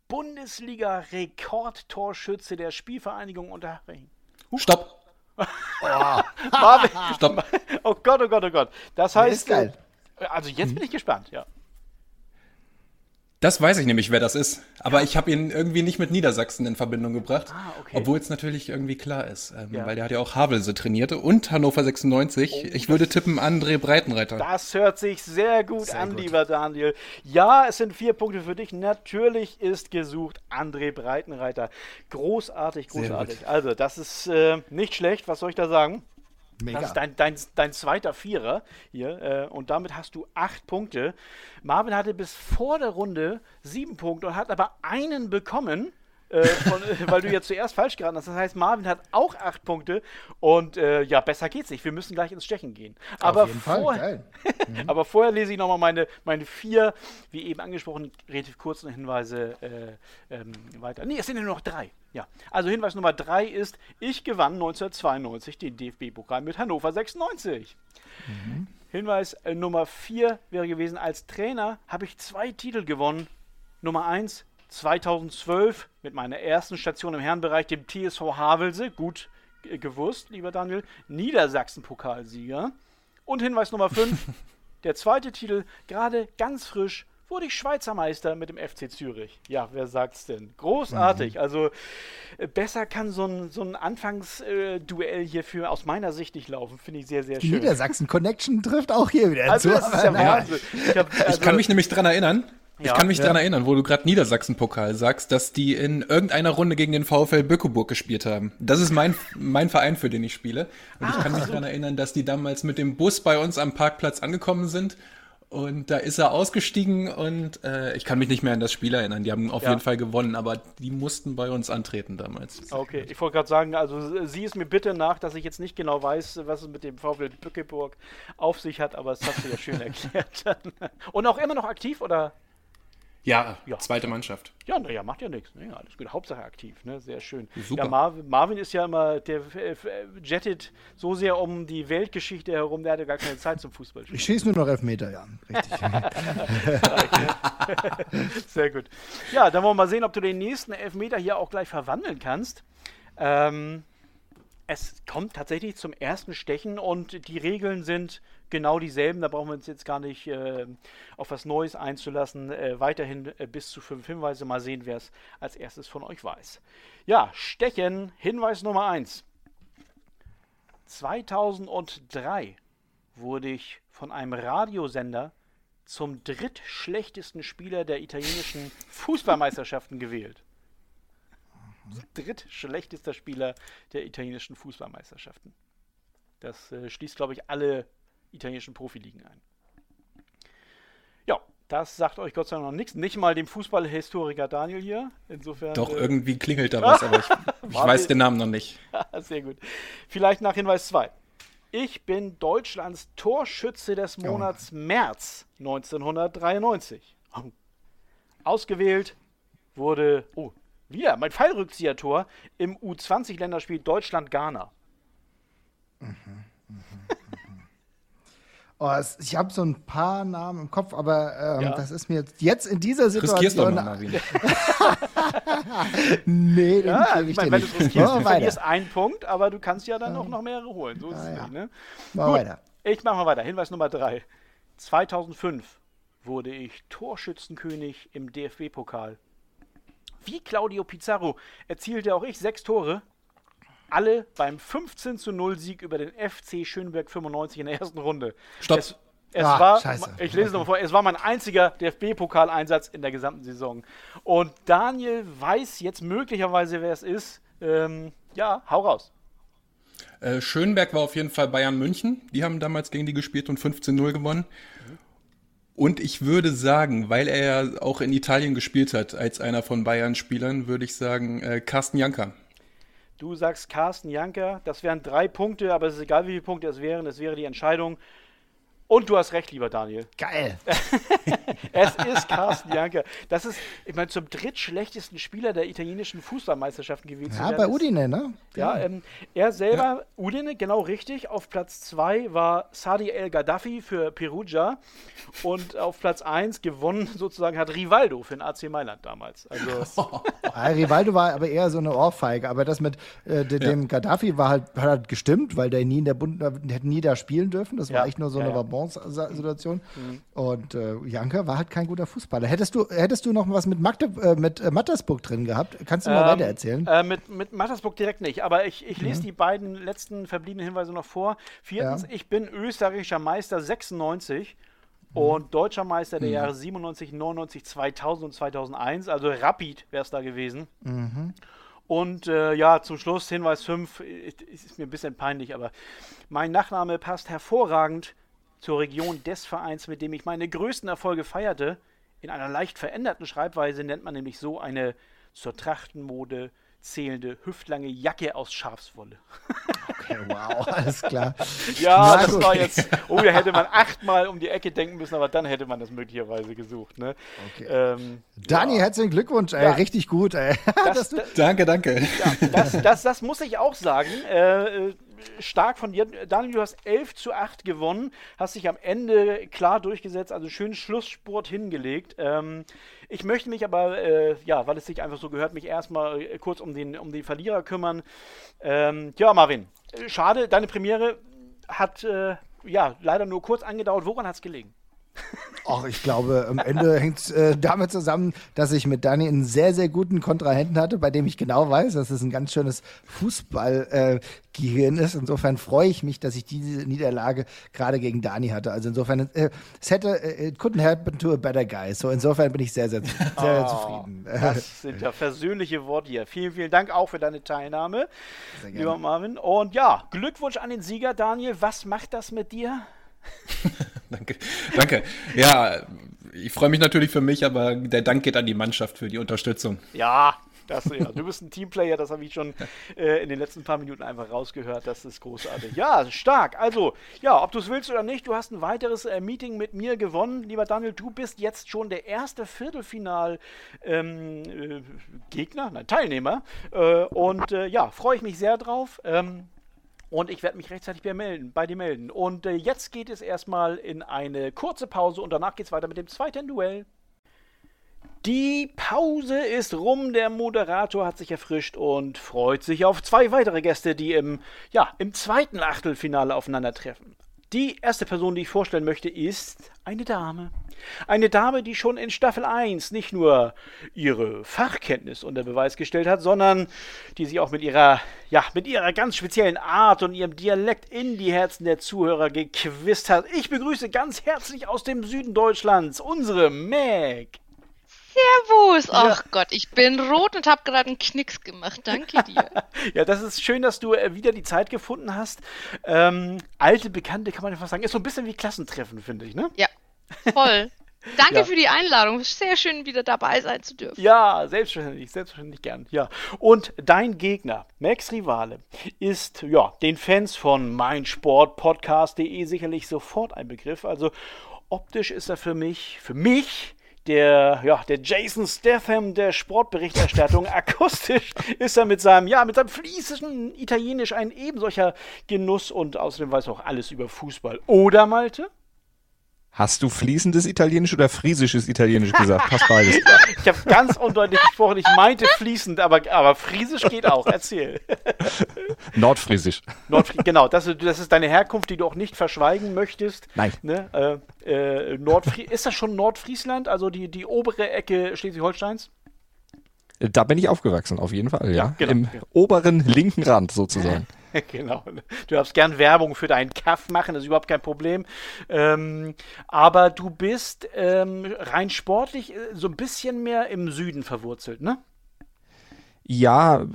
Bundesliga-Rekordtorschütze der Spielvereinigung Unterhaching. Stopp! oh. *laughs* Marvin, Stopp! Oh Gott, oh Gott, oh Gott. Das heißt. Das ist geil. Also jetzt bin ich gespannt, ja. Das weiß ich nämlich, wer das ist. Aber ja. ich habe ihn irgendwie nicht mit Niedersachsen in Verbindung gebracht. Ah, okay. Obwohl es natürlich irgendwie klar ist. Ähm, ja. Weil der hat ja auch Havelse trainiert und Hannover 96. Oh, ich würde tippen André Breitenreiter. Das hört sich sehr gut sehr an, gut. lieber Daniel. Ja, es sind vier Punkte für dich. Natürlich ist gesucht André Breitenreiter. Großartig, großartig. Also, das ist äh, nicht schlecht. Was soll ich da sagen? Mega. Das ist dein, dein, dein zweiter Vierer hier. Äh, und damit hast du acht Punkte. Marvin hatte bis vor der Runde sieben Punkte und hat aber einen bekommen. Äh, von, *laughs* weil du ja zuerst falsch geraten hast. Das heißt, Marvin hat auch acht Punkte und äh, ja, besser geht's nicht. Wir müssen gleich ins Stechen gehen. Aber, vor, *laughs* mhm. aber vorher lese ich nochmal meine, meine vier, wie eben angesprochen, relativ kurzen Hinweise äh, ähm, weiter. Nee, es sind ja nur noch drei. Ja, also Hinweis Nummer drei ist, ich gewann 1992 den DFB-Pokal mit Hannover 96. Mhm. Hinweis äh, Nummer vier wäre gewesen, als Trainer habe ich zwei Titel gewonnen. Nummer eins 2012 mit meiner ersten Station im Herrenbereich, dem TSV Havelse, gut gewusst, lieber Daniel, Niedersachsen-Pokalsieger. Und Hinweis Nummer 5, *laughs* der zweite Titel, gerade ganz frisch, wurde ich Schweizer Meister mit dem FC Zürich. Ja, wer sagt's denn? Großartig. Mhm. Also äh, besser kann so ein, so ein Anfangsduell hier für aus meiner Sicht nicht laufen. Finde ich sehr, sehr schön. Die Niedersachsen Connection trifft auch hier wieder also, zu. Das ist ja Wahnsinn. Ich, hab, also, ich kann mich nämlich daran erinnern, ich kann mich ja. daran erinnern, wo du gerade Niedersachsen-Pokal sagst, dass die in irgendeiner Runde gegen den VfL Böckeburg gespielt haben. Das ist mein, mein Verein, für den ich spiele. Und ah, ich kann mich daran erinnern, dass die damals mit dem Bus bei uns am Parkplatz angekommen sind. Und da ist er ausgestiegen und äh, ich kann mich nicht mehr an das Spiel erinnern. Die haben auf ja. jeden Fall gewonnen, aber die mussten bei uns antreten damals. Okay, ich wollte gerade sagen, also sieh es mir bitte nach, dass ich jetzt nicht genau weiß, was es mit dem VfL Bückeburg auf sich hat, aber es hast du ja schön erklärt. *laughs* und auch immer noch aktiv, oder? Ja, ja, zweite Mannschaft. Ja, naja, macht ja nichts. Ne? Alles gut. Hauptsache aktiv, ne? Sehr schön. Super. Ja, Marvin, Marvin ist ja immer, der äh, jettet so sehr um die Weltgeschichte herum, der hatte gar keine Zeit zum Fußballspielen. Ich schieße nur noch Elfmeter, ja. Richtig. *laughs* sehr gut. Ja, dann wollen wir mal sehen, ob du den nächsten Elfmeter hier auch gleich verwandeln kannst. Ähm, es kommt tatsächlich zum ersten Stechen und die Regeln sind genau dieselben. Da brauchen wir uns jetzt gar nicht äh, auf was Neues einzulassen. Äh, weiterhin äh, bis zu fünf Hinweise. Mal sehen, wer es als erstes von euch weiß. Ja, Stechen, Hinweis Nummer eins. 2003 wurde ich von einem Radiosender zum drittschlechtesten Spieler der italienischen Fußballmeisterschaften gewählt. Drittschlechtester Spieler der italienischen Fußballmeisterschaften. Das äh, schließt, glaube ich, alle italienischen Profiligen ein. Ja, das sagt euch Gott sei Dank noch nichts. Nicht mal dem Fußballhistoriker Daniel hier. Insofern. Doch, äh, irgendwie klingelt da *laughs* was, aber ich, ich weiß den Namen noch nicht. *laughs* Sehr gut. Vielleicht nach Hinweis 2. Ich bin Deutschlands Torschütze des Monats oh. März 1993. Ausgewählt wurde, oh, wieder mein Fallrückzieher-Tor im U20-Länderspiel Deutschland-Ghana. Mhm. *laughs* Oh, es, ich habe so ein paar Namen im Kopf, aber ähm, ja. das ist mir jetzt in dieser Situation. Riskierst *laughs* nee, den ja, ich, ich mein, wenn du riskierst, du verlierst einen Punkt, aber du kannst ja dann auch noch mehrere holen. So ist ah, es ja. nicht, ne? Mal Gut, weiter. Ich mache mal weiter. Hinweis Nummer drei. 2005 wurde ich Torschützenkönig im DFB-Pokal. Wie Claudio Pizarro erzielte auch ich sechs Tore alle beim 15 zu 0 Sieg über den FC Schönberg 95 in der ersten Runde. Stopp. Es, es ah, war, scheiße. ich lese es nochmal vor, es war mein einziger DFB-Pokaleinsatz in der gesamten Saison. Und Daniel weiß jetzt möglicherweise, wer es ist. Ähm, ja, hau raus. Äh, Schönberg war auf jeden Fall Bayern München. Die haben damals gegen die gespielt und 15-0 gewonnen. Mhm. Und ich würde sagen, weil er ja auch in Italien gespielt hat, als einer von Bayern-Spielern, würde ich sagen, äh, Carsten Janker. Du sagst Carsten Janker, das wären drei Punkte, aber es ist egal, wie viele Punkte es wären, es wäre die Entscheidung. Und du hast recht, lieber Daniel. Geil. *laughs* es ist Carsten Janker. Das ist, ich meine, zum drittschlechtesten Spieler der italienischen Fußballmeisterschaften gewesen. Ja, bei Udine, ne? Ja, ja. Ähm, er selber, ja. Udine, genau richtig. Auf Platz 2 war Sadi El Gaddafi für Perugia. Und auf Platz 1 gewonnen *laughs* sozusagen hat Rivaldo für den AC Mailand damals. Also *laughs* ja, Rivaldo war aber eher so eine Ohrfeige. Aber das mit äh, dem Gaddafi war halt, hat halt gestimmt, weil der nie in der Bund, hätte nie da spielen dürfen. Das war echt nur so eine ja, Situation. Mhm. Und äh, Janka war halt kein guter Fußballer. Hättest du, hättest du noch was mit, Magde, äh, mit äh, Mattersburg drin gehabt? Kannst du mal ähm, weiter erzählen? Äh, mit, mit Mattersburg direkt nicht, aber ich, ich lese mhm. die beiden letzten verbliebenen Hinweise noch vor. Viertens, ja. ich bin österreichischer Meister 96 mhm. und deutscher Meister der mhm. Jahre 97, 99, 2000 und 2001. Also Rapid wäre es da gewesen. Mhm. Und äh, ja, zum Schluss Hinweis 5, ist mir ein bisschen peinlich, aber mein Nachname passt hervorragend zur Region des Vereins, mit dem ich meine größten Erfolge feierte. In einer leicht veränderten Schreibweise nennt man nämlich so eine zur Trachtenmode zählende hüftlange Jacke aus Schafswolle. Okay, wow, alles klar. *laughs* ja, Na, das okay. war jetzt. Oh, da hätte man achtmal um die Ecke denken müssen, aber dann hätte man das möglicherweise gesucht. Ne? Okay. Ähm, Dani, ja. herzlichen Glückwunsch, ey, ja. richtig gut. Ey. *laughs* Das, das, danke, danke. Ja, das, das, das, muss ich auch sagen. Äh, äh stark von dir. Daniel, du hast 11 zu 8 gewonnen, hast dich am Ende klar durchgesetzt, also schönen Schlusssport hingelegt. Ähm, ich möchte mich aber, äh, ja, weil es sich einfach so gehört, mich erstmal äh, kurz um den, um den Verlierer kümmern. Ähm, ja, Marvin, schade, deine Premiere hat äh, ja leider nur kurz angedauert. Woran hat es gelegen? Ach, ich glaube, am Ende *laughs* hängt es äh, damit zusammen, dass ich mit Dani einen sehr, sehr guten Kontrahenten hatte, bei dem ich genau weiß, dass es ein ganz schönes Fußballgehirn äh, ist. Insofern freue ich mich, dass ich diese Niederlage gerade gegen Dani hatte. Also insofern, äh, es hätte, äh, it couldn't happen to a better guy. So insofern bin ich sehr, sehr, sehr oh, zufrieden. *laughs* Das sind ja versöhnliche Worte hier. Vielen, vielen Dank auch für deine Teilnahme, lieber Marvin. Und ja, Glückwunsch an den Sieger, Daniel. Was macht das mit dir? *laughs* danke. Danke. Ja, ich freue mich natürlich für mich, aber der Dank geht an die Mannschaft für die Unterstützung. Ja, das, ja. Du bist ein Teamplayer, das habe ich schon äh, in den letzten paar Minuten einfach rausgehört. Das ist großartig. Ja, stark. Also, ja, ob du es willst oder nicht, du hast ein weiteres äh, Meeting mit mir gewonnen. Lieber Daniel, du bist jetzt schon der erste Viertelfinal-Gegner, ähm, äh, nein, Teilnehmer. Äh, und äh, ja, freue ich mich sehr drauf. Ähm, und ich werde mich rechtzeitig bei, melden, bei dir melden. Und äh, jetzt geht es erstmal in eine kurze Pause und danach geht es weiter mit dem zweiten Duell. Die Pause ist rum, der Moderator hat sich erfrischt und freut sich auf zwei weitere Gäste, die im, ja, im zweiten Achtelfinale aufeinandertreffen. Die erste Person, die ich vorstellen möchte, ist eine Dame. Eine Dame, die schon in Staffel 1 nicht nur ihre Fachkenntnis unter Beweis gestellt hat, sondern die sich auch mit ihrer, ja, mit ihrer ganz speziellen Art und ihrem Dialekt in die Herzen der Zuhörer gequizt hat. Ich begrüße ganz herzlich aus dem Süden Deutschlands unsere Meg. Servus! Ach ja. Gott, ich bin rot und habe gerade einen Knicks gemacht. Danke dir. *laughs* ja, das ist schön, dass du äh, wieder die Zeit gefunden hast. Ähm, alte Bekannte kann man einfach sagen. Ist so ein bisschen wie Klassentreffen, finde ich, ne? Ja, voll. *laughs* Danke ja. für die Einladung. Sehr schön, wieder dabei sein zu dürfen. Ja, selbstverständlich, selbstverständlich gern. Ja. Und dein Gegner, Max Rivale, ist ja den Fans von meinsportpodcast.de sicherlich sofort ein Begriff. Also optisch ist er für mich, für mich der, ja, der Jason Statham der Sportberichterstattung. *laughs* Akustisch ist er mit seinem, ja, mit seinem fließenden Italienisch ein ebensolcher Genuss und außerdem weiß er auch alles über Fußball. Oder, Malte? Hast du fließendes Italienisch oder friesisches Italienisch gesagt? Passt beides. *laughs* Ich habe ganz undeutlich gesprochen. Ich meinte fließend, aber, aber friesisch geht auch. Erzähl. Nordfriesisch. Nordfri genau, das, das ist deine Herkunft, die du auch nicht verschweigen möchtest. Nein. Ne? Äh, äh, Nordfri ist das schon Nordfriesland, also die, die obere Ecke Schleswig-Holsteins? Da bin ich aufgewachsen, auf jeden Fall, ja. ja genau. Im oberen linken Rand sozusagen. *laughs* genau. Du darfst gern Werbung für deinen Kaff machen, das ist überhaupt kein Problem. Ähm, aber du bist ähm, rein sportlich äh, so ein bisschen mehr im Süden verwurzelt, ne? Ja,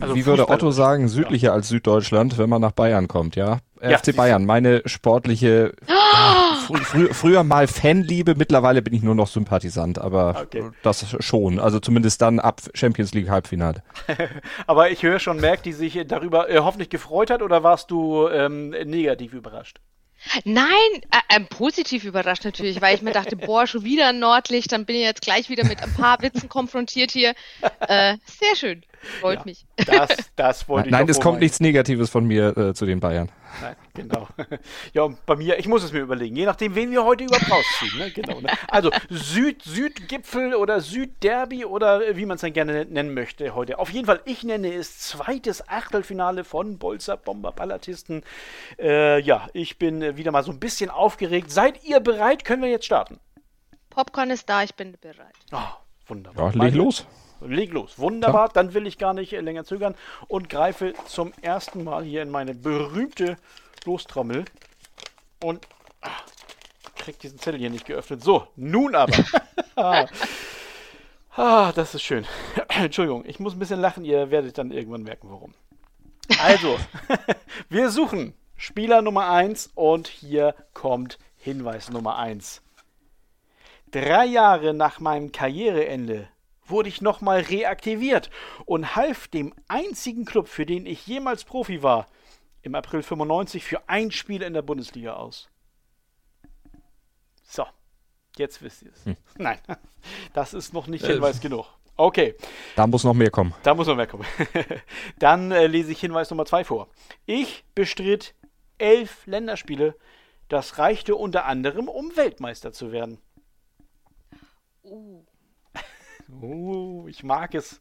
also wie würde Otto sagen, südlicher ja. als Süddeutschland, wenn man nach Bayern kommt, ja. Ja FC Bayern, meine sportliche, ja, fr fr früher mal Fanliebe, mittlerweile bin ich nur noch Sympathisant, aber okay. das schon. Also zumindest dann ab Champions League Halbfinale. *laughs* aber ich höre schon, merkt die sich darüber äh, hoffentlich gefreut hat oder warst du ähm, negativ überrascht? Nein, äh, äh, positiv überrascht natürlich, weil ich mir dachte, *laughs* boah, schon wieder ein Nordlicht, dann bin ich jetzt gleich wieder mit ein paar Witzen konfrontiert hier. Äh, sehr schön, freut ja, mich. Das, das wollte ich Nein, es kommt nichts Negatives von mir äh, zu den Bayern. Nein, genau. *laughs* Ja, und bei mir, ich muss es mir überlegen, je nachdem, wen wir heute überhaupt rausziehen. Ne? Genau, ne? Also Süd, Südgipfel oder Südderby oder wie man es dann gerne nennen möchte heute. Auf jeden Fall, ich nenne es zweites Achtelfinale von Bolzer Bomber Ballatisten. Äh, ja, ich bin wieder mal so ein bisschen aufgeregt. Seid ihr bereit? Können wir jetzt starten? Popcorn ist da, ich bin bereit. Oh, wunderbar. Ja, leg los. Leg los. Wunderbar. Ja. Dann will ich gar nicht länger zögern und greife zum ersten Mal hier in meine berühmte Lostrommel und ach, krieg diesen Zettel hier nicht geöffnet. So, nun aber. *laughs* ah, das ist schön. *clears throat* Entschuldigung, ich muss ein bisschen lachen. Ihr werdet dann irgendwann merken, warum. Also, *laughs* wir suchen Spieler Nummer 1 und hier kommt Hinweis Nummer 1. Drei Jahre nach meinem Karriereende wurde ich nochmal reaktiviert und half dem einzigen Club, für den ich jemals Profi war, im April 95 für ein Spiel in der Bundesliga aus. So, jetzt wisst ihr es. Hm. Nein, *laughs* das ist noch nicht äh, Hinweis genug. Okay. Da muss noch mehr kommen. Da muss noch mehr kommen. *laughs* Dann äh, lese ich Hinweis Nummer 2 vor. Ich bestritt elf Länderspiele. Das reichte unter anderem, um Weltmeister zu werden. Uh. Uh, ich mag es,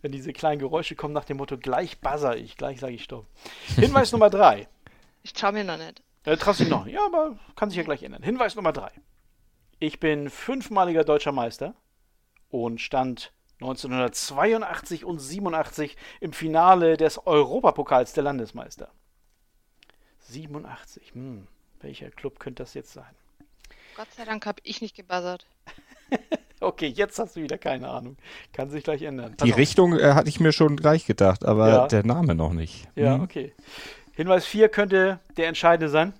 wenn diese kleinen Geräusche kommen nach dem Motto, gleich buzzer ich, gleich sage ich Stopp. Hinweis Nummer drei. *laughs* Ich traue mir noch nicht. Äh, traust du noch? Ja, aber kann sich ja gleich ändern. Hinweis Nummer drei. Ich bin fünfmaliger deutscher Meister und stand 1982 und 87 im Finale des Europapokals der Landesmeister. 87, hm, welcher Club könnte das jetzt sein? Gott sei Dank habe ich nicht gebuzzert. *laughs* Okay, jetzt hast du wieder keine Ahnung. Kann sich gleich ändern. Pass Die auf. Richtung äh, hatte ich mir schon gleich gedacht, aber ja. der Name noch nicht. Ja, hm. okay. Hinweis 4 könnte der entscheidende sein.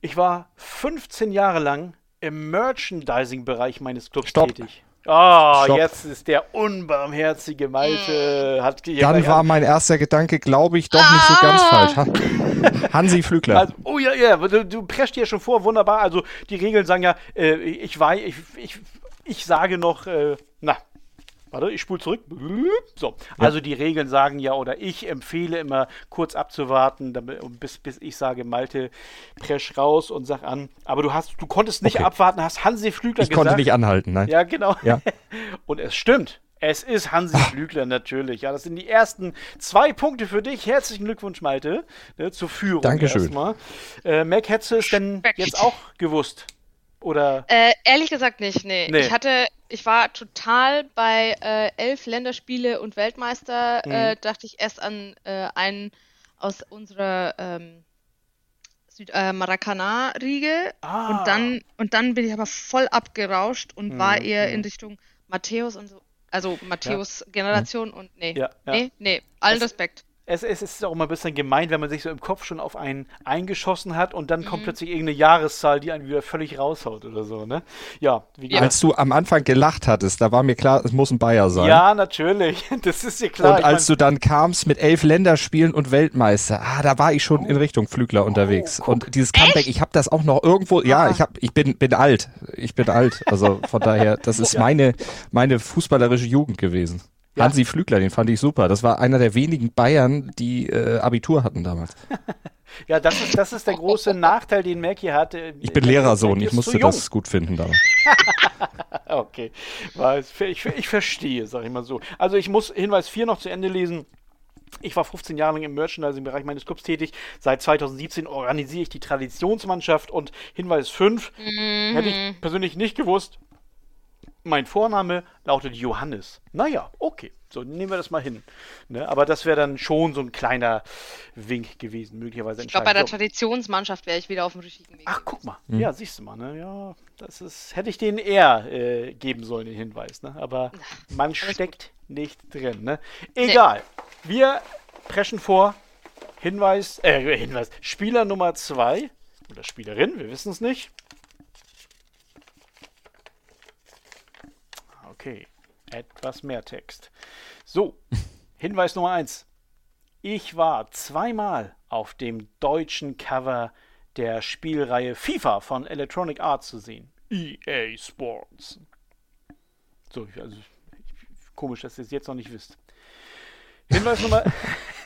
Ich war 15 Jahre lang im Merchandising-Bereich meines Clubs Stopp. tätig. Ah, oh, jetzt ist der unbarmherzige Malte. Hm. Hat Dann war mein erster Gedanke, glaube ich, doch ah! nicht so ganz ah! falsch. Hansi Flügler. Also, oh ja, ja, du, du presst dir schon vor, wunderbar. Also die Regeln sagen ja, äh, ich weiß, ich, ich, ich sage noch, äh, na, Warte, ich spule zurück. So, also die Regeln sagen ja, oder ich empfehle immer kurz abzuwarten, damit, bis, bis ich sage, Malte, presch raus und sag an. Aber du hast, du konntest nicht okay. abwarten, hast Hansi Flügler ich gesagt. Ich konnte nicht anhalten, nein. Ja, genau. Ja. *laughs* Und es stimmt. Es ist Hansi ah. Flügler natürlich. Ja, das sind die ersten zwei Punkte für dich. Herzlichen Glückwunsch, Malte, ne, zur Führung. Dankeschön. Erstmal. Äh, Mac, hättest du es denn jetzt auch gewusst? Oder? Äh, ehrlich gesagt nicht, nee. nee. Ich hatte, ich war total bei äh, elf Länderspiele und Weltmeister, mhm. äh, dachte ich erst an äh, einen aus unserer ähm, äh, Maracana-Riege ah. und, dann, und dann bin ich aber voll abgerauscht und mhm. war eher in Richtung Matthäus und so. Also Matthäus ja. Generation mhm. und nee. Ja, ja. Nee, nee, allen Respekt es, es ist auch immer ein bisschen gemein, wenn man sich so im Kopf schon auf einen eingeschossen hat und dann mhm. kommt plötzlich irgendeine Jahreszahl, die einen wieder völlig raushaut oder so, ne? Ja, wie gesagt. Als du am Anfang gelacht hattest, da war mir klar, es muss ein Bayer sein. Ja, natürlich. *laughs* Das ist dir klar. Und als mein, du dann kamst mit elf Länderspielen und Weltmeister, ah, da war ich schon oh. in Richtung Flügler unterwegs. Oh, und dieses Comeback, Echt? ich habe das auch noch irgendwo, ja, ah. ich hab, ich bin, bin alt. Ich bin alt. Also von daher, das *laughs* ist ja. meine, meine fußballerische Jugend gewesen. Ja. Hansi Flügler, den fand ich super. Das war einer der wenigen Bayern, die äh, Abitur hatten damals. ja, das ist, das ist der große Nachteil, den Merki hatte. Ich bin Lehrersohn, ich musste das gut finden damals. *laughs* okay, ich, ich verstehe, sag ich mal so. Also ich muss Hinweis 4 noch zu Ende lesen. Ich war 15 Jahre lang im Merchandising-Bereich meines Clubs tätig. Seit 2017 organisiere ich die Traditionsmannschaft und Hinweis 5 mhm. hätte ich persönlich nicht gewusst, mein Vorname lautet Johannes. Naja, okay. So, nehmen wir das mal hin. Ne? Aber das wäre dann schon so ein kleiner Wink gewesen, möglicherweise. Ich glaube, bei der Traditionsmannschaft wäre ich wieder auf dem richtigen Weg. Ach, guck mal. Hm. Ja, siehst du mal. Ne? Ja, das ist, hätte ich denen eher äh, geben sollen, den Hinweis. Ne? Aber man steckt gut. nicht drin. Ne? Egal. Nee. Wir preschen vor. Hinweis, äh, Hinweis. Spieler Nummer zwei oder Spielerin, wir wissen es nicht. Okay, etwas mehr Text. So, *laughs* Hinweis Nummer 1. Ich war zweimal auf dem deutschen Cover der Spielreihe FIFA von Electronic Arts zu sehen. EA Sports. So, also komisch, dass ihr es jetzt noch nicht wisst. Hinweis Nummer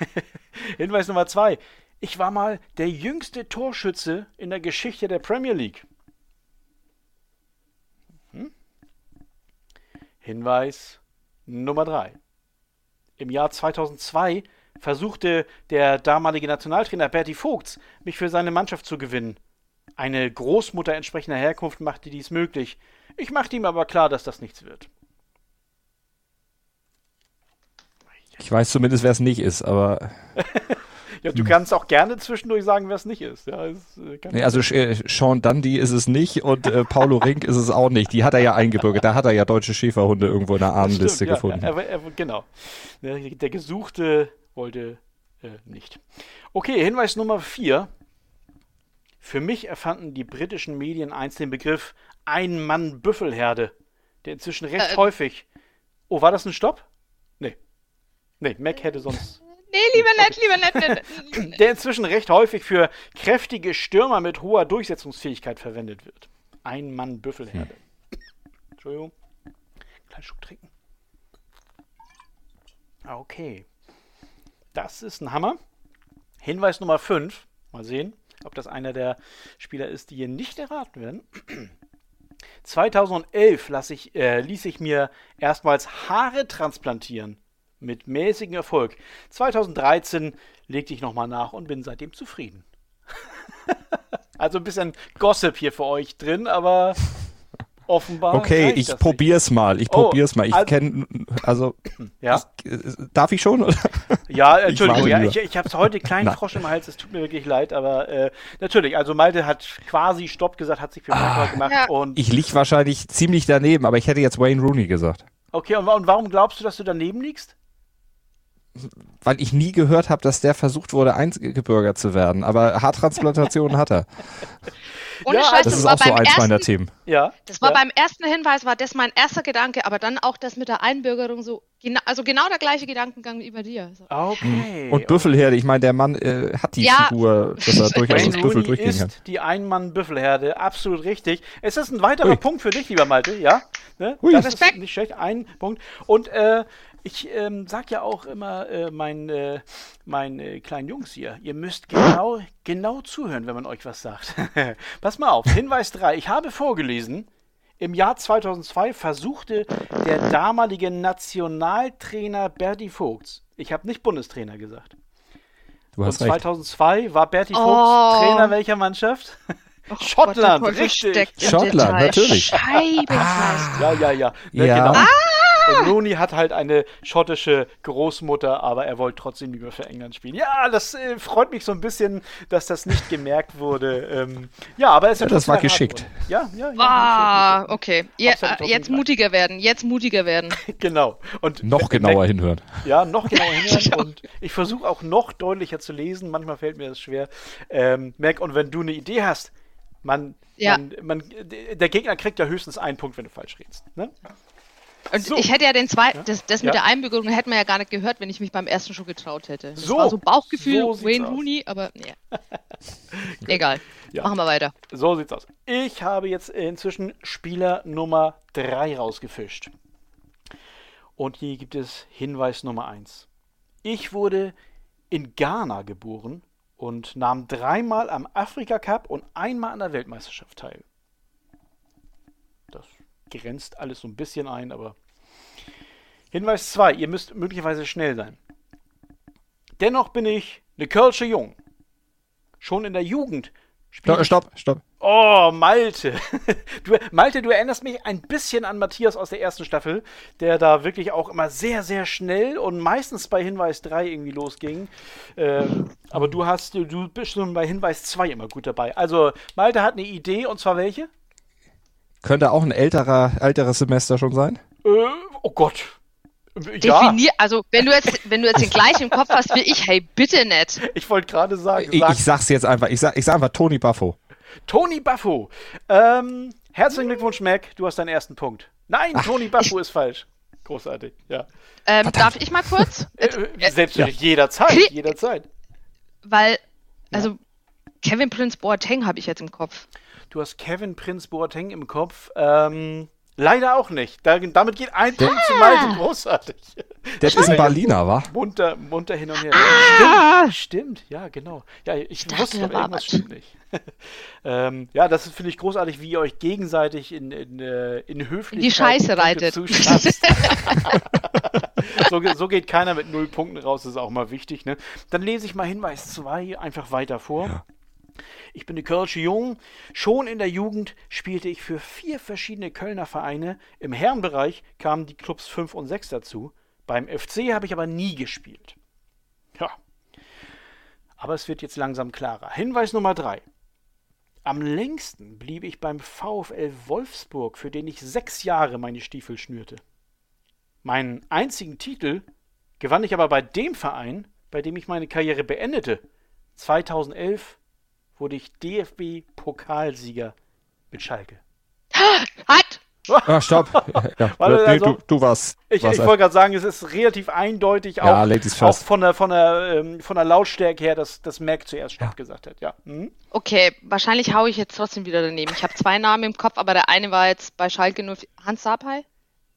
*laughs* Hinweis Nummer 2. Ich war mal der jüngste Torschütze in der Geschichte der Premier League. Hinweis Nummer 3. Im Jahr 2002 versuchte der damalige Nationaltrainer Berti Vogts, mich für seine Mannschaft zu gewinnen. Eine Großmutter entsprechender Herkunft machte dies möglich. Ich machte ihm aber klar, dass das nichts wird. Ich weiß zumindest, wer es nicht ist, aber *laughs* Ja, du kannst auch gerne zwischendurch sagen, wer es nicht ist. Ja, ist äh, nee, also äh, Sean Dundee ist es nicht und äh, Paulo *laughs* Rink ist es auch nicht. Die hat er ja eingebürgert. Da hat er ja deutsche Schäferhunde irgendwo in der Ahnenliste ja, gefunden. Ja, er, er, genau. Der, der Gesuchte wollte äh, nicht. Okay, Hinweis Nummer 4. Für mich erfanden die britischen Medien einst den Begriff Ein-Mann-Büffelherde, der inzwischen recht äh, häufig. Oh, war das ein Stopp? Nee. Nee, Mac hätte sonst. Nee, lieber nett, lieber nett. Der inzwischen recht häufig für kräftige Stürmer mit hoher Durchsetzungsfähigkeit verwendet wird. Ein Mann Büffelherde. Hm. Entschuldigung. Kleinen Schub trinken. Ah, okay. Das ist ein Hammer. Hinweis Nummer 5. Mal sehen, ob das einer der Spieler ist, die hier nicht erraten werden. *clears throat* 2011 ich, äh, ließ ich mir erstmals Haare transplantieren mit mäßigem Erfolg. 2013 legte ich nochmal nach und bin seitdem zufrieden. *laughs* also ein bisschen Gossip hier für euch drin, aber offenbar. Okay, ich probier's nicht. mal. Ich oh, probier's mal. Ich also, kenne, also. Ja? Ich, darf ich schon? Oder? Ja, Entschuldigung. Ich, ja, ich, ich habe heute kleinen Na. Frosch im Hals. Es tut mir wirklich leid, aber äh, natürlich. Also Malte hat quasi Stopp gesagt, hat sich für ah, gemacht ja. und. Ich lieg wahrscheinlich ziemlich daneben, aber ich hätte jetzt Wayne Rooney gesagt. Okay, und, und warum glaubst du, dass du daneben liegst? Weil ich nie gehört habe, dass der versucht wurde, eingebürgert zu werden. Aber Haartransplantation hat er. *laughs* Ohne ja, Scheiß, das, das ist auch so eins ersten, meiner Themen. Ja. Das war ja. beim ersten Hinweis, war das mein erster Gedanke, aber dann auch das mit der Einbürgerung so, genau, also genau der gleiche Gedankengang wie bei dir. So. Okay. Und Büffelherde, ich meine, der Mann äh, hat die ja. Figur, dass er *laughs* durchaus als Büffel durchgehen kann. die Ein-Mann-Büffelherde, absolut richtig. Es ist ein weiterer Ui. Punkt für dich, lieber Malte, ja? Ne? Das Respekt. ist nicht schlecht, ein Punkt. Und äh, ich ähm, sag ja auch immer äh, meinen äh, mein, äh, kleinen Jungs hier, ihr müsst genau, genau zuhören, wenn man euch was sagt. *laughs* Pass mal auf, Hinweis 3. Ich habe vorgelesen, im Jahr 2002 versuchte der damalige Nationaltrainer Berti Vogts, ich habe nicht Bundestrainer gesagt. Du hast Und 2002 recht. war Berti Vogts oh. Trainer welcher Mannschaft? Oh Schottland, Gott, richtig. Schottland, natürlich. Scheibenkleister. Ah, ja, ja, ja. Ja. Genau. Ah! Und Rooney hat halt eine schottische Großmutter, aber er wollte trotzdem lieber für England spielen. Ja, das äh, freut mich so ein bisschen, dass das nicht gemerkt wurde. Ähm, ja, aber es ist ja, Das war geschickt. Ja, ja, ja. Ah, okay. Ja, äh, jetzt mutiger werden, jetzt mutiger werden. *laughs* genau. Und noch genauer hinhören. Ja, noch genauer *laughs* hinhören. und ich versuche auch noch deutlicher zu lesen. Manchmal fällt mir das schwer. Ähm, Mac, und wenn du eine Idee hast, man, ja. man, man, der Gegner kriegt ja höchstens einen Punkt, wenn du falsch redest. Ne? Und so. ich hätte ja den zweiten, das, das mit ja. der Einbürgerung hätten wir ja gar nicht gehört, wenn ich mich beim ersten schon getraut hätte. Das so, war so Bauchgefühl, so Wayne Rooney, aber *laughs* nee. Egal. Ja. Machen wir weiter. So sieht's aus. Ich habe jetzt inzwischen Spieler Nummer 3 rausgefischt. Und hier gibt es Hinweis Nummer 1. Ich wurde in Ghana geboren und nahm dreimal am Afrika Cup und einmal an der Weltmeisterschaft teil. Grenzt alles so ein bisschen ein, aber. Hinweis 2, ihr müsst möglicherweise schnell sein. Dennoch bin ich eine Kölsche Jung. Schon in der Jugend Stopp, stopp, stopp. Oh, Malte. *laughs* Du, Malte, du erinnerst mich ein bisschen an Matthias aus der ersten Staffel, der da wirklich auch immer sehr, sehr schnell und meistens bei Hinweis 3 irgendwie losging. Ähm, aber du hast, du bist schon bei Hinweis 2 immer gut dabei. Also, Malte hat eine Idee und zwar welche? Könnte auch ein älterer, älteres Semester schon sein? Äh, oh Gott. Definier, ja. also wenn du jetzt, wenn du jetzt den gleichen Kopf hast wie ich, hey, bitte nicht. Ich wollte gerade sagen. Ich, ich, sag's jetzt einfach, ich sag, ich sag einfach Tony Buffo. Tony Buffo. Ähm, herzlichen Glückwunsch, Mac, du hast deinen ersten Punkt. Nein, Ach, Tony Buffo ist falsch. Großartig, ja. Ähm, darf ich mal kurz? *laughs* Äh, äh, selbstverständlich, ja. jederzeit, jederzeit. Weil, also ja. Kevin Prince Boateng habe ich jetzt im Kopf. Du hast Kevin Prince Boateng im Kopf. Ähm, Leider auch nicht. Da, damit geht ein Punkt zu Malte. Großartig. Der ist ein Berliner, wa? Munter, munter hin und her. Ah! Stimmt, stimmt, ja, genau. Ja, ich, ich wusste aber irgendwas stimmt nicht. *laughs* ähm, ja, das finde ich großartig, wie ihr euch gegenseitig in, in, äh, in Höflichkeit die Scheiße reitet. *laughs* *laughs* so, so, geht keiner mit null Punkten raus, das ist auch mal wichtig. Ne? Dann lese ich mal Hinweis 2 einfach weiter vor. Ja. Ich bin die Kölsche Jung. Schon in der Jugend spielte ich für vier verschiedene Kölner Vereine. Im Herrenbereich kamen die Clubs 5 und 6 dazu. Beim FC habe ich aber nie gespielt. Ja. Aber es wird jetzt langsam klarer. Hinweis Nummer 3. Am längsten blieb ich beim VfL Wolfsburg, für den ich sechs Jahre meine Stiefel schnürte. Meinen einzigen Titel gewann ich aber bei dem Verein, bei dem ich meine Karriere beendete. 2011 wurde ich DFB-Pokalsieger mit Schalke. Hat! Ah, stopp. *laughs* Ja, Warte, nee, du, du warst. Ich, ich wollte gerade sagen, es ist relativ eindeutig, auch, ja, auch von, der, von, der, ähm, von der Lautstärke her, dass, dass Mac zuerst Stopp ja. gesagt hat. Ja. Mhm. Okay, wahrscheinlich haue ich jetzt trotzdem wieder daneben. Ich habe zwei Namen im Kopf, aber der eine war jetzt bei Schalke nur Hans Sapai.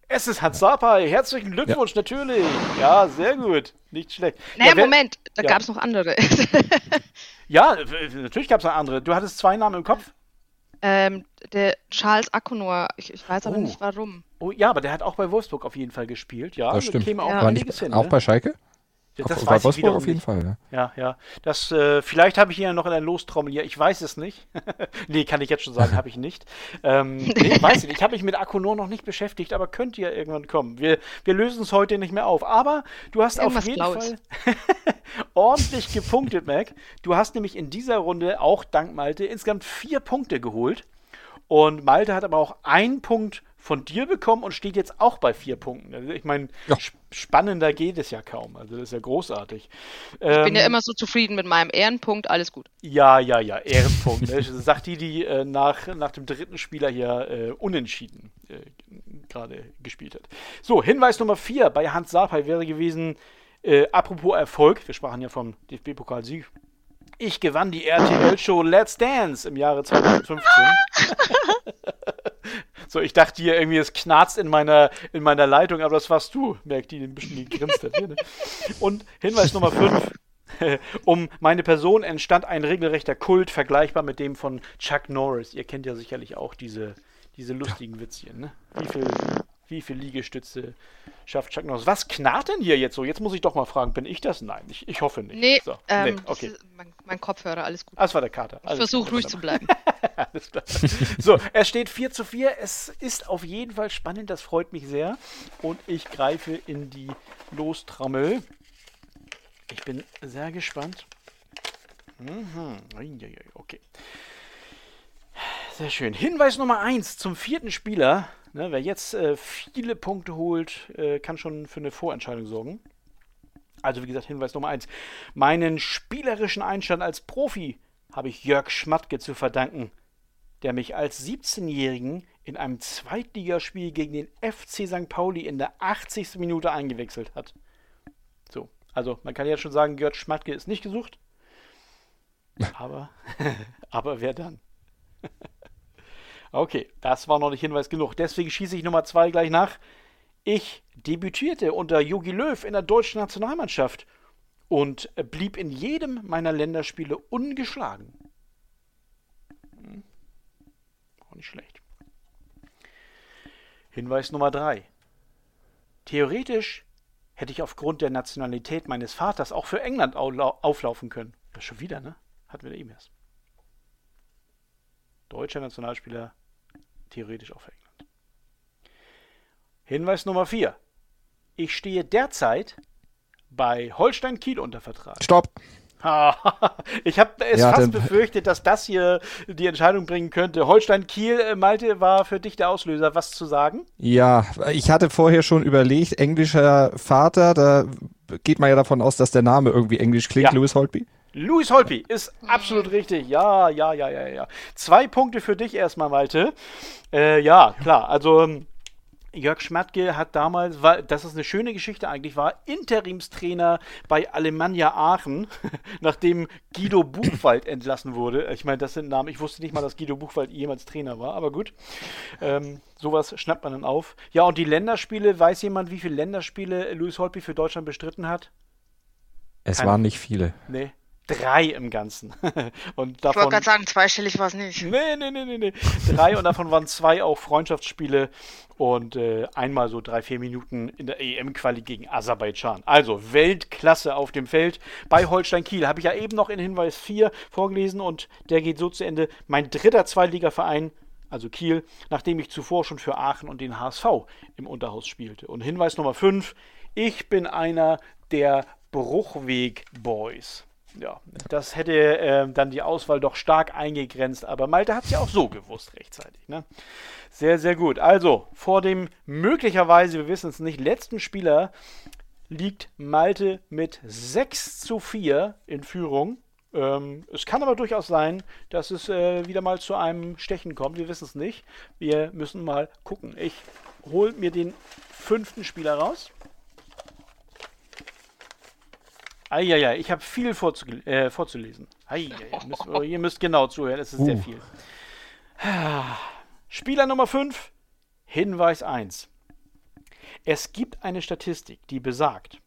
Es ist Hans Sapai. Herzlichen Glückwunsch, ja. natürlich. Ja, sehr gut. Nicht schlecht. Naja, ja, Moment, da ja. gab es noch andere. *laughs* Ja, natürlich gab es noch andere. Du hattest zwei Namen im Kopf? Ähm, der Charles Akonor. Ich, ich weiß aber oh. nicht warum. Oh ja, aber der hat auch bei Wolfsburg auf jeden Fall gespielt. Ja, das stimmt. Auch, ja. War nicht, hin, auch ne? bei Schalke? Ja, das auf, weiß Wolfsburg auf jeden nicht. Fall, ja. Ja, ja. Das, äh, vielleicht habe ich ihn ja noch in der Lostrommel hier. Ich weiß es nicht. *laughs* nee, kann ich jetzt schon sagen, *laughs* habe ich nicht. Ähm, nee, weiß ich nicht. Ich habe mich mit Akonor noch nicht beschäftigt, aber könnte ja irgendwann kommen. Wir, wir lösen es heute nicht mehr auf. Aber du hast Irgendwas auf jeden Blaues. Fall *laughs* ordentlich gepunktet, Mac. Du hast nämlich in dieser Runde auch dank Malte insgesamt vier Punkte geholt. Und Malte hat aber auch einen Punkt von dir bekommen und steht jetzt auch bei vier Punkten. Also ich meine, ja. spannender geht es ja kaum. Also das ist ja großartig. Ich ähm, bin ja ähm, immer so zufrieden mit meinem Ehrenpunkt, alles gut. Ja, ja, ja, Ehrenpunkt. ne? *laughs* Sagt die, die äh, nach, nach dem dritten Spieler hier äh, unentschieden äh, gerade gespielt hat. So, Hinweis Nummer vier bei Hans Sapai wäre gewesen, äh, apropos Erfolg, wir sprachen ja vom DFB-Pokalsieg. Ich gewann die RTL-Show Let's Dance im Jahre 2015. *laughs* So, ich dachte hier irgendwie, es knarzt in meiner, in meiner Leitung, aber das warst du, merkt die ein bisschen gegrinst hat hier. Ne? Und Hinweis Nummer 5. *laughs* um meine Person entstand ein regelrechter Kult, vergleichbar mit dem von Chuck Norris. Ihr kennt ja sicherlich auch diese, diese lustigen Witzchen. Ne? Wie viel, wie viel Liegestütze schafft Chuck Norris? Was knarrt denn hier jetzt so? Jetzt muss ich doch mal fragen, bin ich das? Nein, ich, ich hoffe nicht. Nee, so, ähm, nee okay. mein, mein, Kopfhörer, alles gut. Ah, das war der Kater. Alles ich versuche ruhig zu bleiben. *laughs* Alles klar. So, es steht 4 zu 4. Es ist auf jeden Fall spannend, das freut mich sehr. Und ich greife in die Lostrommel. Ich bin sehr gespannt. Mhm. Okay. Sehr schön. Hinweis Nummer 1 zum vierten Spieler. Ne, wer jetzt äh, viele Punkte holt, äh, kann schon für eine Vorentscheidung sorgen. Also wie gesagt, Hinweis Nummer 1. Meinen spielerischen Einstand als Profi habe ich Jörg Schmatke zu verdanken, der mich als 17-Jährigen in einem Zweitligaspiel gegen den FC St. Pauli in der 80. Minute eingewechselt hat. So, also man kann jetzt schon sagen, Jörg Schmatke ist nicht gesucht. *laughs* Aber, *laughs* aber wer dann? Okay, das war noch nicht Hinweis genug. Deswegen schieße ich Nummer 2 gleich nach. Ich debütierte unter Jogi Löw in der deutschen Nationalmannschaft und blieb in jedem meiner Länderspiele ungeschlagen. Hm. Auch nicht schlecht. Hinweis Nummer 3. Theoretisch hätte ich aufgrund der Nationalität meines Vaters auch für England auflaufen können. Das schon wieder, ne? Hatten wir da eben erst. Deutscher Nationalspieler, theoretisch auch für England. Hinweis Nummer 4. Ich stehe derzeit bei Holstein Kiel unter Vertrag. Stopp. *laughs* ich habe es ja, fast befürchtet, dass das hier die Entscheidung bringen könnte. Holstein Kiel, äh, Malte, war für dich der Auslöser, was zu sagen? Ja, ich hatte vorher schon überlegt, englischer Vater, da geht man ja davon aus, dass der Name irgendwie englisch klingt, ja. Lewis Holtby. Louis Holpi ist absolut richtig. Ja, ja, ja, ja, ja. Zwei Punkte für dich erstmal, Malte. Äh, ja, klar. Also ähm, Jörg Schmatke hat damals, war, das ist eine schöne Geschichte eigentlich, war Interimstrainer bei Alemannia Aachen, *laughs* nachdem Guido Buchwald entlassen wurde. Ich meine, das sind Namen, ich wusste nicht mal, dass Guido Buchwald jemals Trainer war, aber gut. Ähm, sowas schnappt man dann auf. Ja, und die Länderspiele, weiß jemand, wie viele Länderspiele Louis Holpi für Deutschland bestritten hat? Es Keine. waren nicht viele. Nee, drei im Ganzen. *laughs* und davon, ich wollte gerade sagen, zweistellig war es nicht. Nee, nee, nee, nee, nee. Drei und davon waren zwei auch Freundschaftsspiele und äh, einmal so drei, vier Minuten in der EM-Quali gegen Aserbaidschan. Also Weltklasse auf dem Feld. Bei Holstein Kiel habe ich ja eben noch in Hinweis 4 vorgelesen und der geht so zu Ende. Mein dritter Zweitligaverein also Kiel, nachdem ich zuvor schon für Aachen und den HSV im Unterhaus spielte. Und Hinweis Nummer 5, ich bin einer der Bruchweg Boys ja, das hätte äh, dann die Auswahl doch stark eingegrenzt, aber Malte hat es ja auch so gewusst rechtzeitig. Ne? Sehr, sehr gut. Also, vor dem möglicherweise, wir wissen es nicht, letzten Spieler liegt Malte mit 6 zu 4 in Führung. Ähm, es kann aber durchaus sein, dass es äh, wieder mal zu einem Stechen kommt. Wir wissen es nicht. Wir müssen mal gucken. Ich hole mir den fünften Spieler raus. Eieiei, ich habe viel äh, vorzulesen. Eieiei, ihr, müsst, ihr müsst genau zuhören, es ist uh. sehr viel. Spieler Nummer 5, Hinweis 1. Es gibt eine Statistik, die besagt,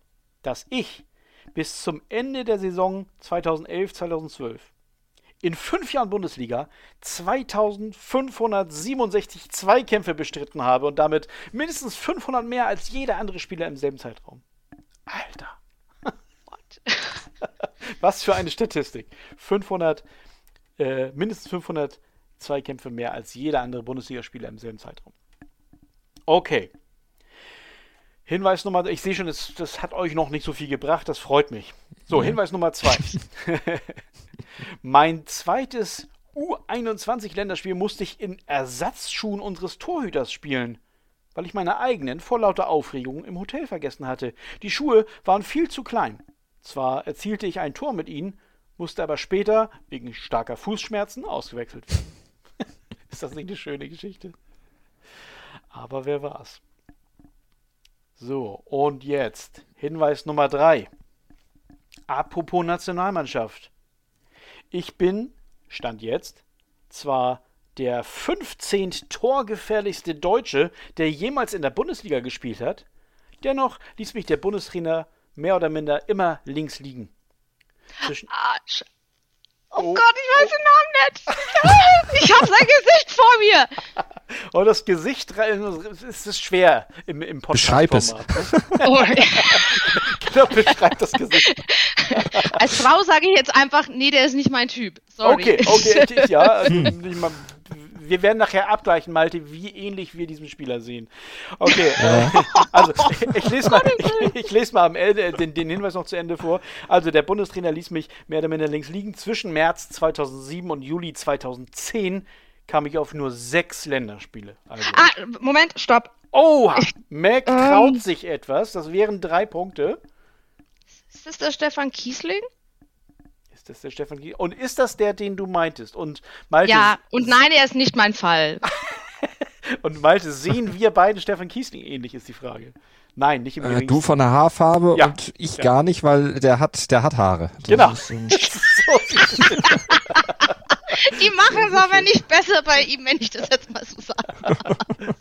dass ich bis zum Ende der Saison 2011-2012 in fünf Jahren Bundesliga 2567 Zweikämpfe bestritten habe und damit mindestens 500 mehr als jeder andere Spieler im selben Zeitraum. Alter. *laughs* Was für eine Statistik. 500, äh, mindestens 500 Zweikämpfe mehr als jeder andere Bundesligaspieler im selben Zeitraum. Okay. Hinweis Nummer, ich sehe schon, das, das hat euch noch nicht so viel gebracht, das freut mich. So, Hinweis Nummer zwei. *laughs* mein zweites U21-Länderspiel musste ich in Ersatzschuhen unseres Torhüters spielen, weil ich meine eigenen vor lauter Aufregung im Hotel vergessen hatte. Die Schuhe waren viel zu klein. Zwar erzielte ich ein Tor mit ihnen, musste aber später wegen starker Fußschmerzen ausgewechselt werden. *laughs* Ist das nicht eine schöne Geschichte? Aber wer war's? So, und jetzt Hinweis Nummer 3. Apropos Nationalmannschaft. Ich bin, Stand jetzt, zwar der 15. torgefährlichste Deutsche, der jemals in der Bundesliga gespielt hat, dennoch ließ mich der Bundestrainer mehr oder minder immer links liegen. Zwischen ah, oh, oh, Gott, ich weiß den Namen nicht. ich habe sein Gesicht vor mir. *laughs* Oh, das Gesicht ist es schwer im, im Podcast. Beschreib es. *laughs* Oh, *laughs* genau, beschreibt das Gesicht. Als Frau sage ich jetzt einfach, nee, der ist nicht mein Typ. Sorry. Okay, okay, ja. Also, wir werden nachher abgleichen, Malte, wie ähnlich wir diesen Spieler sehen. Okay, äh, also ich lese mal, *laughs* ich, ich lese mal am Ende den, den, Hinweis noch zu Ende vor. Also der Bundestrainer ließ mich mehr oder minder links liegen. Zwischen März 2007 und Juli 2010 kam ich auf nur sechs Länderspiele. Also, ah, Moment, stopp. Oh, Mac ähm, traut sich etwas. Das wären drei Punkte. Ist das der Stefan Kiesling? Ist das der Stefan Kiesling? Und ist das der, den du meintest? Und Malte ja, und nein, er ist nicht mein Fall. *laughs* und Malte, sehen wir beide Stefan Kiesling ähnlich, ist die Frage. Nein, nicht im äh, Du von der Haarfarbe ja. und ich ja. gar nicht, weil der hat, der hat Haare. Das genau. Ist, ähm... *laughs* *laughs* Die machen es aber nicht besser bei ihm, wenn ich das jetzt mal so sage.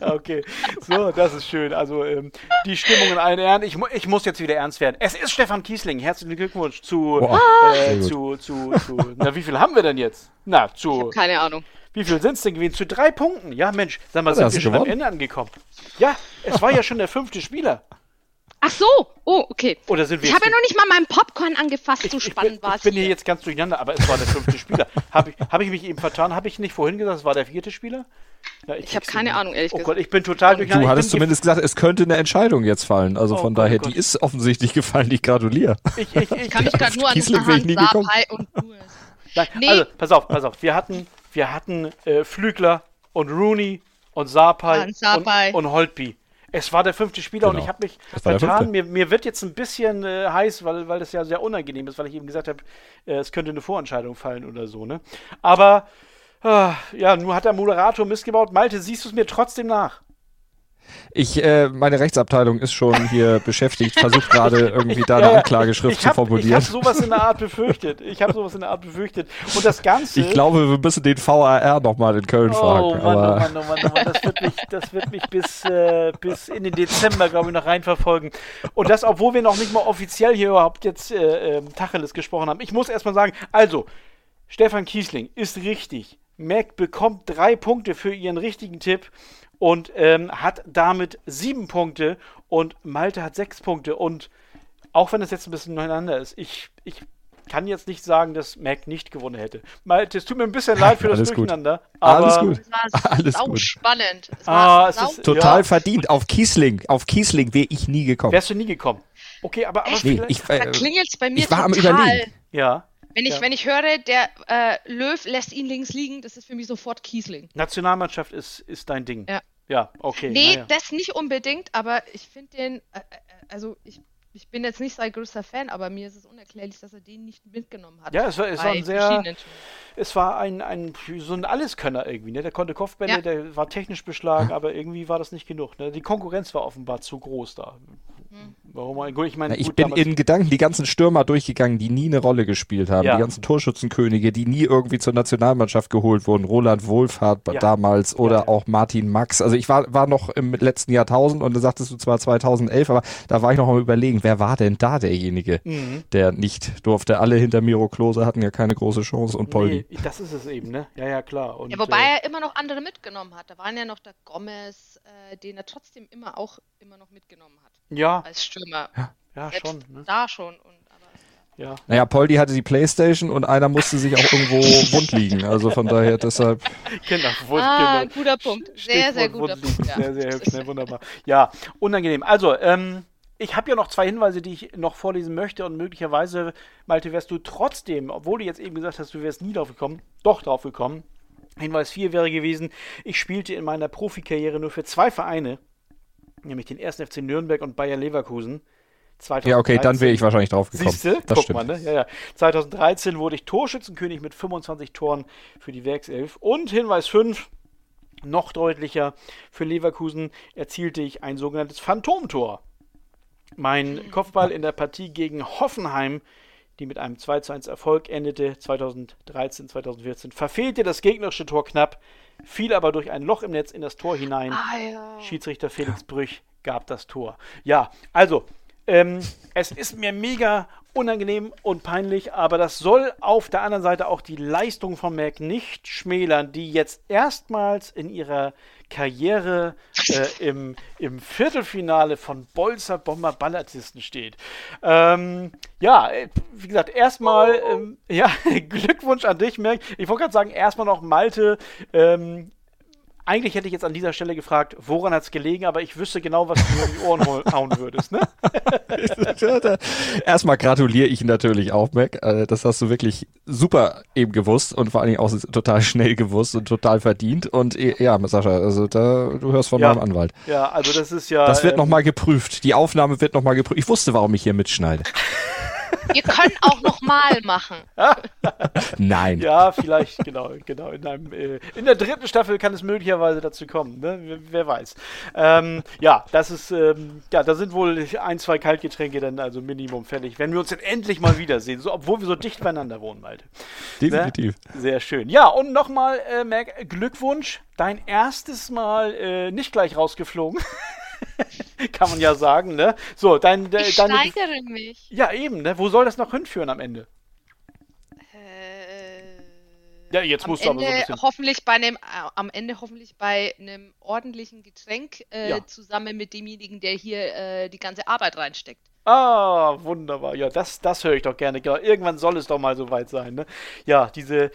*laughs* okay, so, das ist schön. Also ähm, die Stimmung in allen Ehren. Ich, ich muss jetzt wieder ernst werden. Es ist Stefan Kiesling. Herzlichen Glückwunsch zu, äh, zu, zu, zu, na, wie viel haben wir denn jetzt? Na, zu. keine Ahnung. Wie viel sind es denn gewesen? Zu drei Punkten. Ja, Mensch, sag mal, sind wir schon gewonnen? am Ende angekommen? Ja, es war ja schon der fünfte Spieler. Ach so, oh, okay. Oder sind wir ich habe ja noch nicht mal meinen Popcorn angefasst, ich, so spannend war es. Ich bin hier jetzt ganz durcheinander, aber es war der fünfte Spieler. *laughs* Habe ich, hab ich mich eben vertan? Habe ich nicht vorhin gesagt, es war der vierte Spieler? Ja, ich, ich habe keine Ahnung, ehrlich oh gesagt. Gott, ich bin total durcheinander. Du hattest zumindest gesagt, es könnte eine Entscheidung jetzt fallen. Also oh von Gott, daher, oh die ist offensichtlich gefallen. Ich gratuliere. Ich, ich, ich kann mich gerade nur an Kiesling Sapai und Nein, nee. Also, pass auf, pass auf. Wir hatten, wir hatten äh, Flügler und Rooney und Sapai, ja, und, und Holtby. Es war der fünfte Spieler genau. und ich habe mich vertan. Mir, mir, wird jetzt ein bisschen äh, heiß, weil, weil das ja sehr unangenehm ist, weil ich eben gesagt habe, äh, es könnte eine Vorentscheidung fallen oder so. Ne? Aber äh, ja, nun hat der Moderator missgebaut. Malte, siehst du es mir trotzdem nach? Ich, äh, meine Rechtsabteilung ist schon hier *laughs* beschäftigt, versucht gerade irgendwie da eine *laughs* Anklageschrift hab, zu formulieren. Ich habe sowas in der Art befürchtet. Ich habe sowas in der Art befürchtet. Und das Ganze. Ich glaube, wir müssen den VAR nochmal in Köln oh, fragen. Mann, aber... oh Mann, oh Mann, oh Mann. Das wird mich, das wird mich bis, äh, bis in den Dezember, glaube ich, noch reinverfolgen. Und das, obwohl wir noch nicht mal offiziell hier überhaupt jetzt äh, äh, Tacheles gesprochen haben. Ich muss erstmal sagen, also, Stefan Kiesling ist richtig. Mac bekommt drei Punkte für ihren richtigen Tipp und ähm, hat damit sieben Punkte und Malte hat sechs Punkte. Und auch wenn es jetzt ein bisschen nebeneinander ist, ich, ich kann jetzt nicht sagen, dass Mac nicht gewonnen hätte. Malte, es tut mir ein bisschen *laughs* leid für das Alles Durcheinander. Gut. Aber Alles gut. Es war *laughs* Alles gut. spannend. Es war ah, es ist, total ja. verdient. Auf Kiesling, auf Kiesling wäre ich nie gekommen. Wärst du nie gekommen. Okay, aber, aber nee, ich, äh, da klingelt es bei mir ich war total. am Überlegen. Ja. Wenn ich, ja. wenn ich höre, der äh, Löw lässt ihn links liegen, das ist für mich sofort Kiesling. Nationalmannschaft ist, ist dein Ding. Ja. Ja, okay. Nee, ja. das nicht unbedingt, aber ich finde den, äh, äh, also ich, ich bin jetzt nicht sein größter Fan, aber mir ist es unerklärlich, dass er den nicht mitgenommen hat. Ja, es war, es war ein sehr, es war ein, ein so ein Alleskönner irgendwie, ne? Der konnte Kopfbälle, ja. der war technisch beschlagen, aber irgendwie war das nicht genug. Ne? Die Konkurrenz war offenbar zu groß da. Hm. Warum? Gut, ich meine, ich gut, bin in Gedanken die ganzen Stürmer durchgegangen, die nie eine Rolle gespielt haben. Ja. Die ganzen Torschützenkönige, die nie irgendwie zur Nationalmannschaft geholt wurden. Roland Wohlfahrt ja. damals oder ja, auch Martin Max. Also ich war, war noch im letzten Jahrtausend und da sagtest du zwar 2011, aber da war ich noch am überlegen, wer war denn da derjenige, mhm. der nicht durfte. Alle hinter Miro Klose hatten ja keine große Chance und Poldi. Nee, das ist es eben, ne? Ja, ja, klar. Und, ja, wobei äh, er immer noch andere mitgenommen hat. Da waren ja noch der Gomez, äh, den er trotzdem immer auch immer noch mitgenommen hat. Ja. Als Stürmer. Ja, ja schon. Ne? Da schon. Und, aber, ja. Naja, Poldi hatte die Playstation und einer musste sich auch irgendwo *laughs* wund liegen. Also von daher deshalb. Genau, Wund, ah, genau. guter Punkt. Sehr, sehr guter Punkt. Ja. Sehr, sehr hübsch, ne? wunderbar. Ja, unangenehm. Also, ähm, ich habe ja noch zwei Hinweise, die ich noch vorlesen möchte und möglicherweise, Malte, wärst du trotzdem, obwohl du jetzt eben gesagt hast, du wärst nie drauf gekommen, doch drauf gekommen. Hinweis 4 wäre gewesen, ich spielte in meiner Profikarriere nur für zwei Vereine nämlich den 1. FC Nürnberg und Bayer Leverkusen. 2013. Ja, okay, dann wäre ich wahrscheinlich drauf gekommen. Siehste? Das Guck stimmt. mal, ne? Ja, ja. 2013 wurde ich Torschützenkönig mit 25 Toren für die Werkself. Und Hinweis 5, noch deutlicher, für Leverkusen erzielte ich ein sogenanntes Phantomtor. Mein Kopfball in der Partie gegen Hoffenheim, die mit einem 2 zu 1 Erfolg endete, 2013, 2014, verfehlte das gegnerische Tor knapp fiel aber durch ein Loch im Netz in das Tor hinein. Ah, ja. Schiedsrichter Felix Brüch gab das Tor. Ja, also, Ähm, es ist mir mega unangenehm und peinlich, aber das soll auf der anderen Seite auch die Leistung von Mac nicht schmälern, die jetzt erstmals in ihrer Karriere äh, im, im Viertelfinale von Bolzer Bomber Ballartisten steht. Ähm, ja, wie gesagt, erstmal ähm, ja, *laughs* Glückwunsch an dich, Mac. Ich wollte gerade sagen, erstmal noch Malte. Ähm, eigentlich hätte ich jetzt an dieser Stelle gefragt, woran hat es gelegen, aber ich wüsste genau, was du mir in die Ohren *laughs* hauen würdest, ne? *laughs* Erstmal gratuliere ich natürlich auch, Mac. Äh, das hast du wirklich super eben gewusst und vor allen Dingen auch total schnell gewusst und total verdient. Und äh, ja, Sascha, also da, du hörst von ja. meinem Anwalt. Ja, also das ist ja. Das wird ähm, nochmal geprüft. Die Aufnahme wird nochmal geprüft. Ich wusste, warum ich hier mitschneide. *laughs* Wir können auch nochmal machen. Nein. Ja, vielleicht, genau, genau. In, einem, äh, in, der dritten Staffel kann es möglicherweise dazu kommen, ne? wer, wer, weiß. Ähm, ja, das ist, ähm, ja, da sind wohl ein, zwei Kaltgetränke dann also Minimum fällig, wenn wir uns dann endlich mal wiedersehen, so, obwohl wir so dicht beieinander wohnen, Malte. Definitiv. Ne? Sehr schön. Ja, und nochmal, äh, Mac, Glückwunsch, dein erstes Mal äh, nicht gleich rausgeflogen. *laughs* *laughs* Kann man ja sagen, ne? So, dein, de, ich deine. steigere mich. Ja, eben, ne? Wo soll das noch hinführen am Ende? Äh, ja, jetzt musst Ende du aber so ein bisschen. Hoffentlich bei einem, äh, am Ende hoffentlich bei einem ordentlichen Getränk äh, ja. zusammen mit demjenigen, der hier äh, die ganze Arbeit reinsteckt. Ah, wunderbar. Ja, das, das höre ich doch gerne. Irgendwann soll es doch mal so weit sein, ne? Ja, diese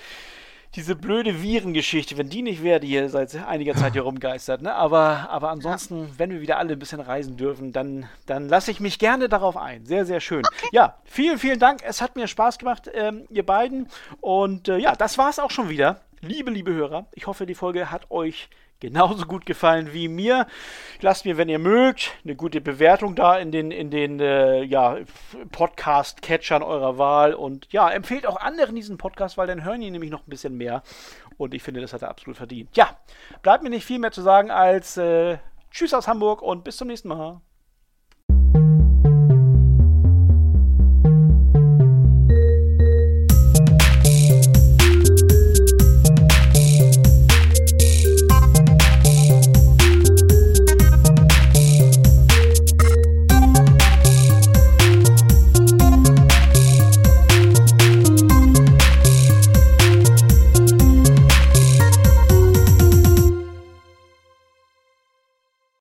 diese blöde Virengeschichte, wenn die nicht wäre, die hier seit einiger Zeit hier *laughs* rumgeistert. Ne? Aber, aber ansonsten, wenn wir wieder alle ein bisschen reisen dürfen, dann, dann lasse ich mich gerne darauf ein. Sehr, sehr schön. Okay. Ja, vielen, vielen Dank. Es hat mir Spaß gemacht, ähm, ihr beiden. Und äh, ja, das war es auch schon wieder. Liebe, liebe Hörer, ich hoffe, die Folge hat euch genauso gut gefallen wie mir. Lasst mir, wenn ihr mögt, eine gute Bewertung da in den, in den äh, ja, Podcast-Catchern eurer Wahl. Und ja, empfehlt auch anderen diesen Podcast, weil dann hören die nämlich noch ein bisschen mehr. Und ich finde, das hat er absolut verdient. Ja, bleibt mir nicht viel mehr zu sagen als äh, Tschüss aus Hamburg und bis zum nächsten Mal.